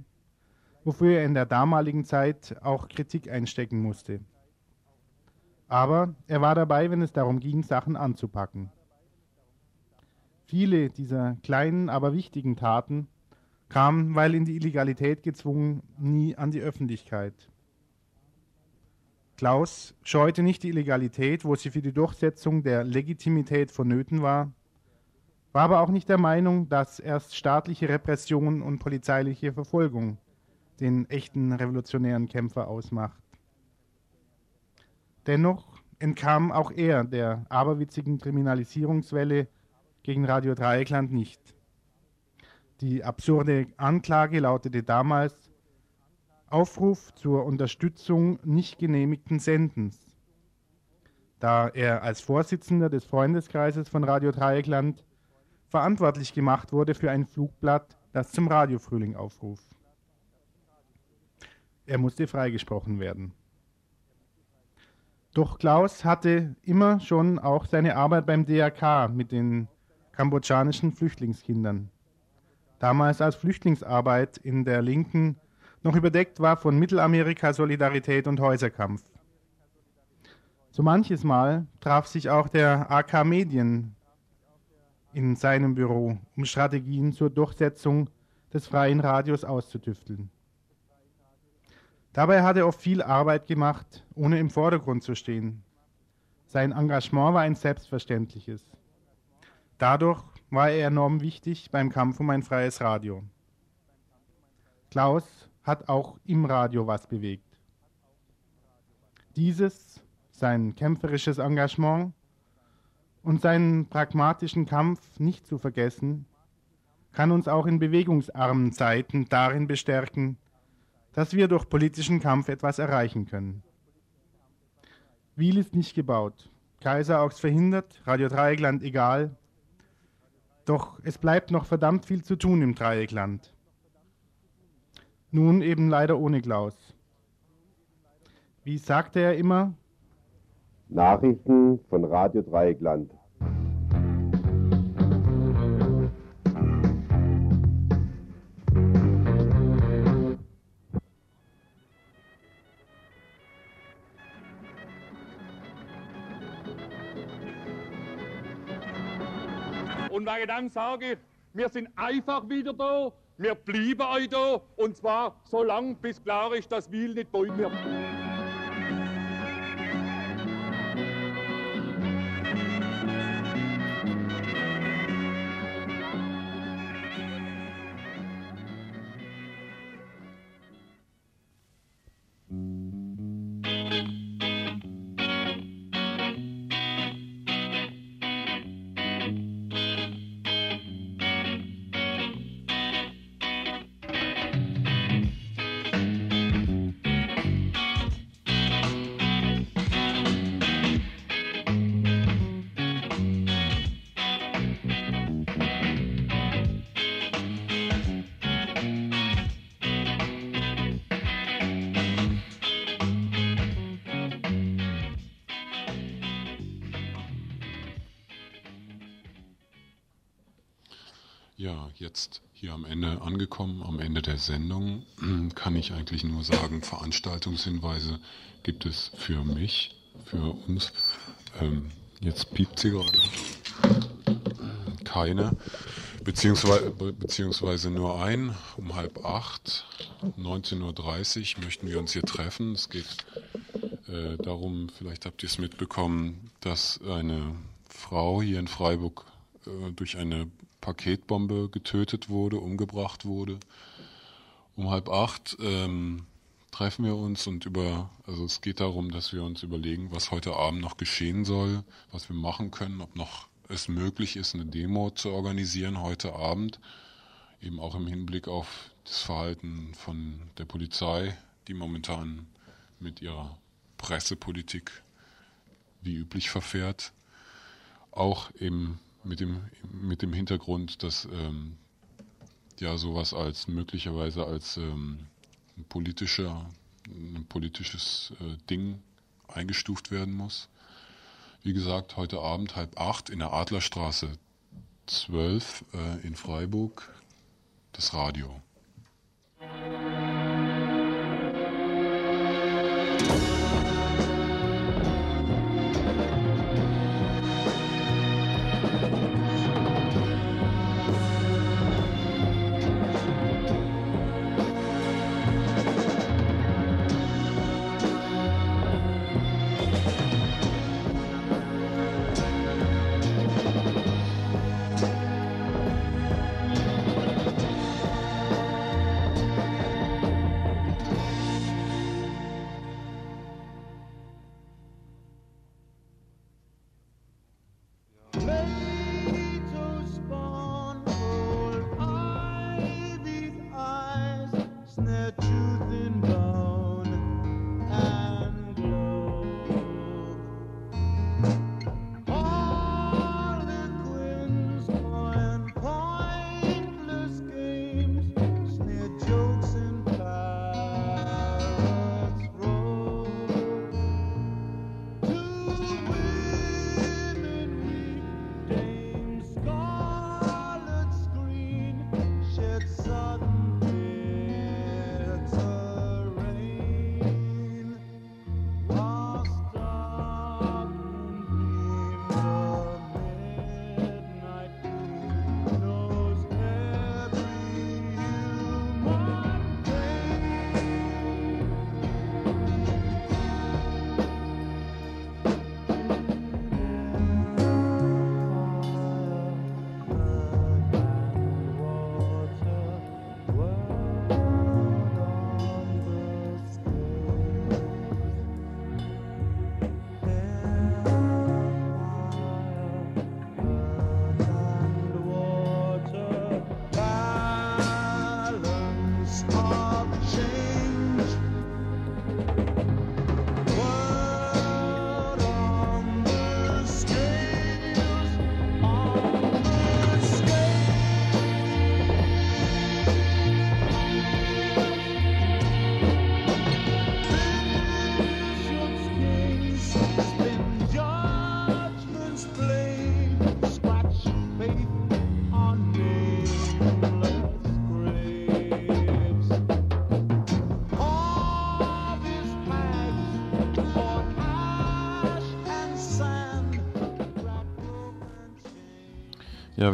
wofür er in der damaligen Zeit auch Kritik einstecken musste. Aber er war dabei, wenn es darum ging, Sachen anzupacken. Viele dieser kleinen, aber wichtigen Taten kamen, weil in die Illegalität gezwungen, nie an die Öffentlichkeit. Klaus scheute nicht die Illegalität, wo sie für die Durchsetzung der Legitimität vonnöten war, war aber auch nicht der Meinung, dass erst staatliche Repression und polizeiliche Verfolgung den echten revolutionären Kämpfer ausmacht. Dennoch entkam auch er der aberwitzigen Kriminalisierungswelle gegen Radio Dreieckland nicht. Die absurde Anklage lautete damals Aufruf zur Unterstützung nicht genehmigten Sendens. Da er als Vorsitzender des Freundeskreises von Radio Dreieckland verantwortlich gemacht wurde für ein Flugblatt, das zum Radiofrühling aufruft. Er musste freigesprochen werden. Doch Klaus hatte immer schon auch seine Arbeit beim DRK mit den kambodschanischen Flüchtlingskindern. Damals als Flüchtlingsarbeit in der Linken noch überdeckt war von Mittelamerika-Solidarität und Häuserkampf. So manches Mal traf sich auch der AK Medien in seinem Büro, um Strategien zur Durchsetzung des freien Radios auszutüfteln. Dabei hat er oft viel Arbeit gemacht, ohne im Vordergrund zu stehen. Sein Engagement war ein selbstverständliches. Dadurch war er enorm wichtig beim Kampf um ein freies Radio. Klaus hat auch im Radio was bewegt. Dieses, sein kämpferisches Engagement und seinen pragmatischen Kampf nicht zu vergessen, kann uns auch in bewegungsarmen Zeiten darin bestärken, dass wir durch politischen Kampf etwas erreichen können. Wiel ist nicht gebaut, Kaiser Augs verhindert, Radio Dreieckland egal. Doch es bleibt noch verdammt viel zu tun im Dreieckland. Nun eben leider ohne Klaus. Wie sagte er immer? Nachrichten von Radio Dreieckland. Dem sage ich, wir sind einfach wieder da, wir bleiben euch da, und zwar so lange, bis klar ist, dass Wiel nicht beugen wird. Ja, jetzt hier am Ende angekommen, am Ende der Sendung, (clears throat) kann ich eigentlich nur sagen, Veranstaltungshinweise gibt es für mich, für uns. Ähm, jetzt piept sie gerade. Keine, beziehungsweise, beziehungsweise nur ein, um halb acht, 19.30 Uhr möchten wir uns hier treffen. Es geht äh, darum, vielleicht habt ihr es mitbekommen, dass eine Frau hier in Freiburg äh, durch eine Paketbombe getötet wurde, umgebracht wurde. Um halb acht ähm, treffen wir uns und über, also es geht darum, dass wir uns überlegen, was heute Abend noch geschehen soll, was wir machen können, ob noch es möglich ist, eine Demo zu organisieren heute Abend, eben auch im Hinblick auf das Verhalten von der Polizei, die momentan mit ihrer Pressepolitik wie üblich verfährt. Auch eben mit dem, mit dem Hintergrund, dass ähm, ja sowas als möglicherweise als ähm, ein, politischer, ein politisches äh, Ding eingestuft werden muss. Wie gesagt, heute Abend halb acht in der Adlerstraße 12 äh, in Freiburg das Radio.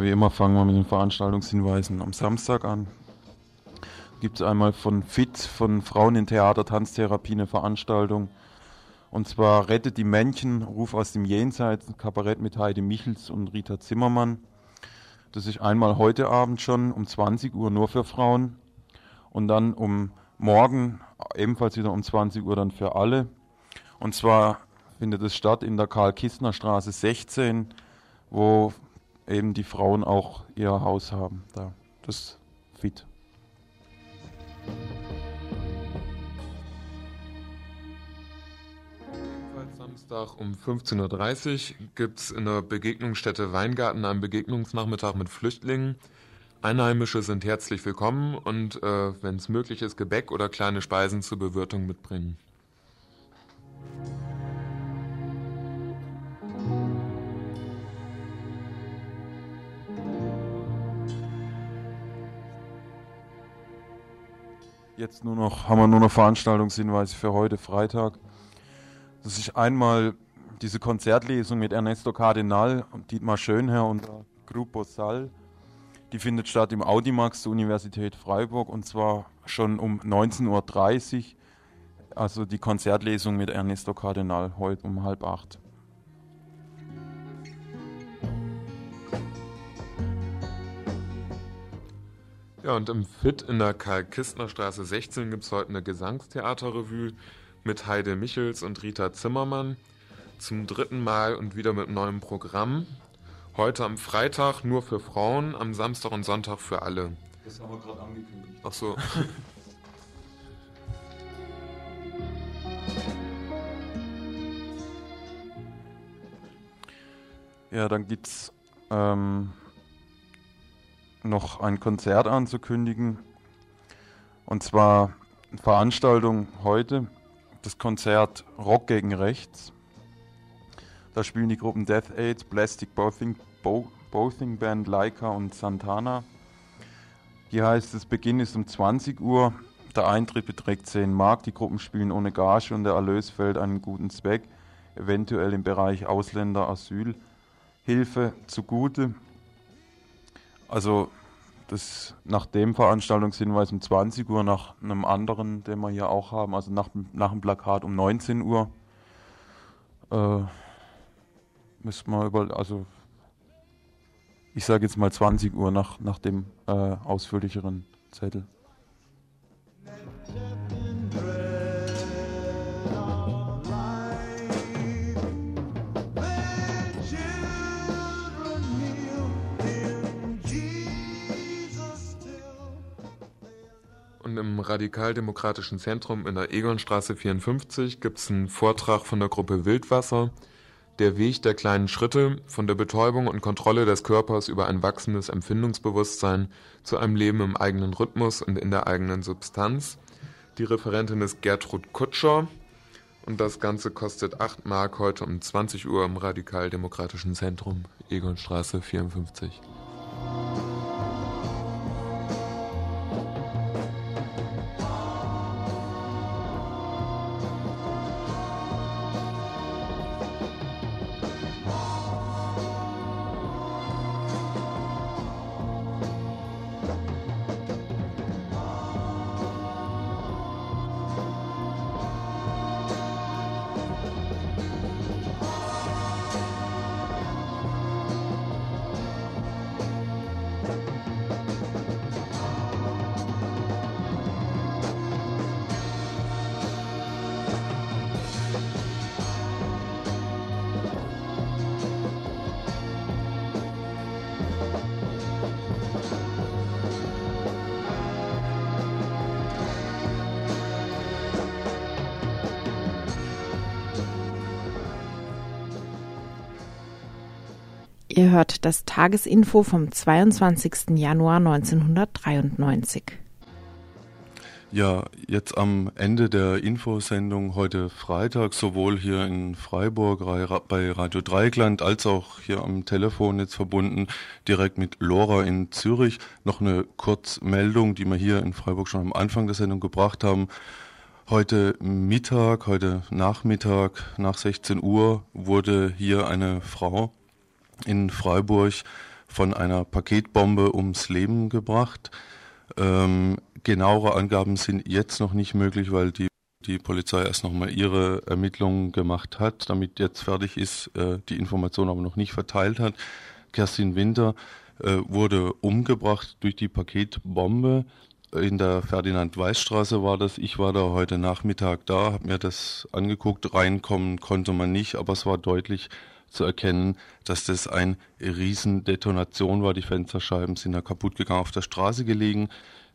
Wie immer fangen wir mit den Veranstaltungshinweisen am Samstag an. Gibt es einmal von FIT, von Frauen in Theater, Tanztherapie, eine Veranstaltung. Und zwar Rettet die Männchen, Ruf aus dem Jenseits, ein Kabarett mit Heide Michels und Rita Zimmermann. Das ist einmal heute Abend schon um 20 Uhr nur für Frauen. Und dann um morgen ebenfalls wieder um 20 Uhr dann für alle. Und zwar findet es statt in der Karl-Kistner-Straße 16, wo eben die Frauen auch ihr Haus haben. Da, das fit. Samstag um 15.30 Uhr gibt es in der Begegnungsstätte Weingarten einen Begegnungsnachmittag mit Flüchtlingen. Einheimische sind herzlich willkommen und äh, wenn es möglich ist, Gebäck oder kleine Speisen zur Bewirtung mitbringen. Jetzt nur noch, haben wir nur noch Veranstaltungshinweise für heute, Freitag. Das ist einmal diese Konzertlesung mit Ernesto Cardinal und Dietmar Schönherr und Grupo Sal. Die findet statt im Audimax der Universität Freiburg und zwar schon um 19.30 Uhr. Also die Konzertlesung mit Ernesto Cardinal heute um halb acht. Ja, und im FIT in der Karl-Kistner-Straße 16 gibt es heute eine Gesangstheaterrevue mit Heide Michels und Rita Zimmermann. Zum dritten Mal und wieder mit neuem Programm. Heute am Freitag nur für Frauen, am Samstag und Sonntag für alle. Das haben wir gerade angekündigt. Ach so. (laughs) ja, dann gibt es ähm, noch ein Konzert anzukündigen. Und zwar Veranstaltung heute, das Konzert Rock gegen Rechts. Da spielen die Gruppen Death Aid, Plastic Bothing, Bo Bothing Band, Leica und Santana. Hier heißt es, Beginn ist um 20 Uhr. Der Eintritt beträgt 10 Mark. Die Gruppen spielen ohne Gage und der Erlös fällt einen guten Zweck, eventuell im Bereich Ausländer, Asylhilfe zugute. Also das nach dem Veranstaltungshinweis um 20 Uhr, nach einem anderen, den wir hier auch haben, also nach, nach dem Plakat um 19 Uhr. Äh, müssen wir über, also ich sage jetzt mal 20 Uhr nach, nach dem äh, ausführlicheren Zettel. Im Radikaldemokratischen Zentrum in der Egonstraße 54 gibt es einen Vortrag von der Gruppe Wildwasser, der Weg der kleinen Schritte von der Betäubung und Kontrolle des Körpers über ein wachsendes Empfindungsbewusstsein zu einem Leben im eigenen Rhythmus und in der eigenen Substanz. Die Referentin ist Gertrud Kutscher und das Ganze kostet 8 Mark heute um 20 Uhr im Radikaldemokratischen Zentrum, Egonstraße 54. Ihr hört das Tagesinfo vom 22. Januar 1993. Ja, jetzt am Ende der Infosendung heute Freitag, sowohl hier in Freiburg bei Radio Dreieckland als auch hier am Telefon jetzt verbunden, direkt mit Lora in Zürich. Noch eine Kurzmeldung, die wir hier in Freiburg schon am Anfang der Sendung gebracht haben. Heute Mittag, heute Nachmittag, nach 16 Uhr, wurde hier eine Frau in Freiburg von einer Paketbombe ums Leben gebracht. Ähm, genauere Angaben sind jetzt noch nicht möglich, weil die, die Polizei erst nochmal ihre Ermittlungen gemacht hat, damit jetzt fertig ist, äh, die Information aber noch nicht verteilt hat. Kerstin Winter äh, wurde umgebracht durch die Paketbombe. In der Ferdinand-Weiß-Straße war das. Ich war da heute Nachmittag da, habe mir das angeguckt. Reinkommen konnte man nicht, aber es war deutlich zu erkennen, dass das eine Riesendetonation war. Die Fensterscheiben sind da kaputt gegangen, auf der Straße gelegen.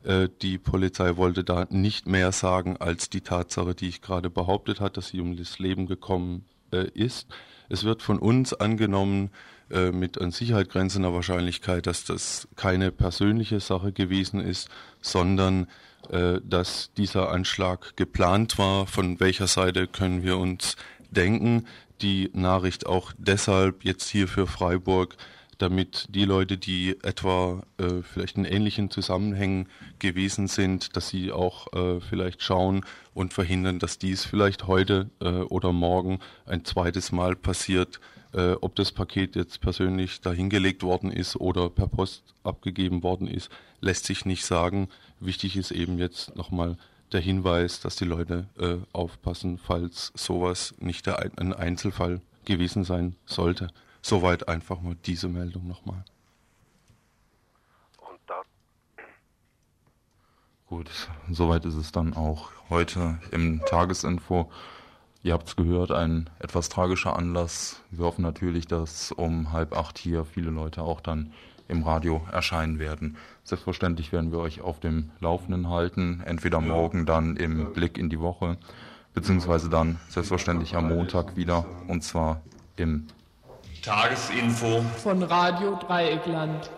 Äh, die Polizei wollte da nicht mehr sagen als die Tatsache, die ich gerade behauptet hat, dass sie um das Leben gekommen äh, ist. Es wird von uns angenommen, äh, mit an Sicherheit grenzender Wahrscheinlichkeit, dass das keine persönliche Sache gewesen ist, sondern dass dieser Anschlag geplant war. Von welcher Seite können wir uns denken? Die Nachricht auch deshalb jetzt hier für Freiburg, damit die Leute, die etwa äh, vielleicht in ähnlichen Zusammenhängen gewesen sind, dass sie auch äh, vielleicht schauen und verhindern, dass dies vielleicht heute äh, oder morgen ein zweites Mal passiert. Äh, ob das Paket jetzt persönlich dahingelegt worden ist oder per Post abgegeben worden ist, lässt sich nicht sagen. Wichtig ist eben jetzt nochmal der Hinweis, dass die Leute äh, aufpassen, falls sowas nicht der, ein Einzelfall gewesen sein sollte. Soweit einfach nur diese Meldung nochmal. Und da. Gut, soweit ist es dann auch heute im Tagesinfo. Ihr habt es gehört, ein etwas tragischer Anlass. Wir hoffen natürlich, dass um halb acht hier viele Leute auch dann im Radio erscheinen werden. Selbstverständlich werden wir euch auf dem Laufenden halten, entweder morgen dann im Blick in die Woche, beziehungsweise dann selbstverständlich am Montag wieder und zwar im Tagesinfo von Radio Dreieckland.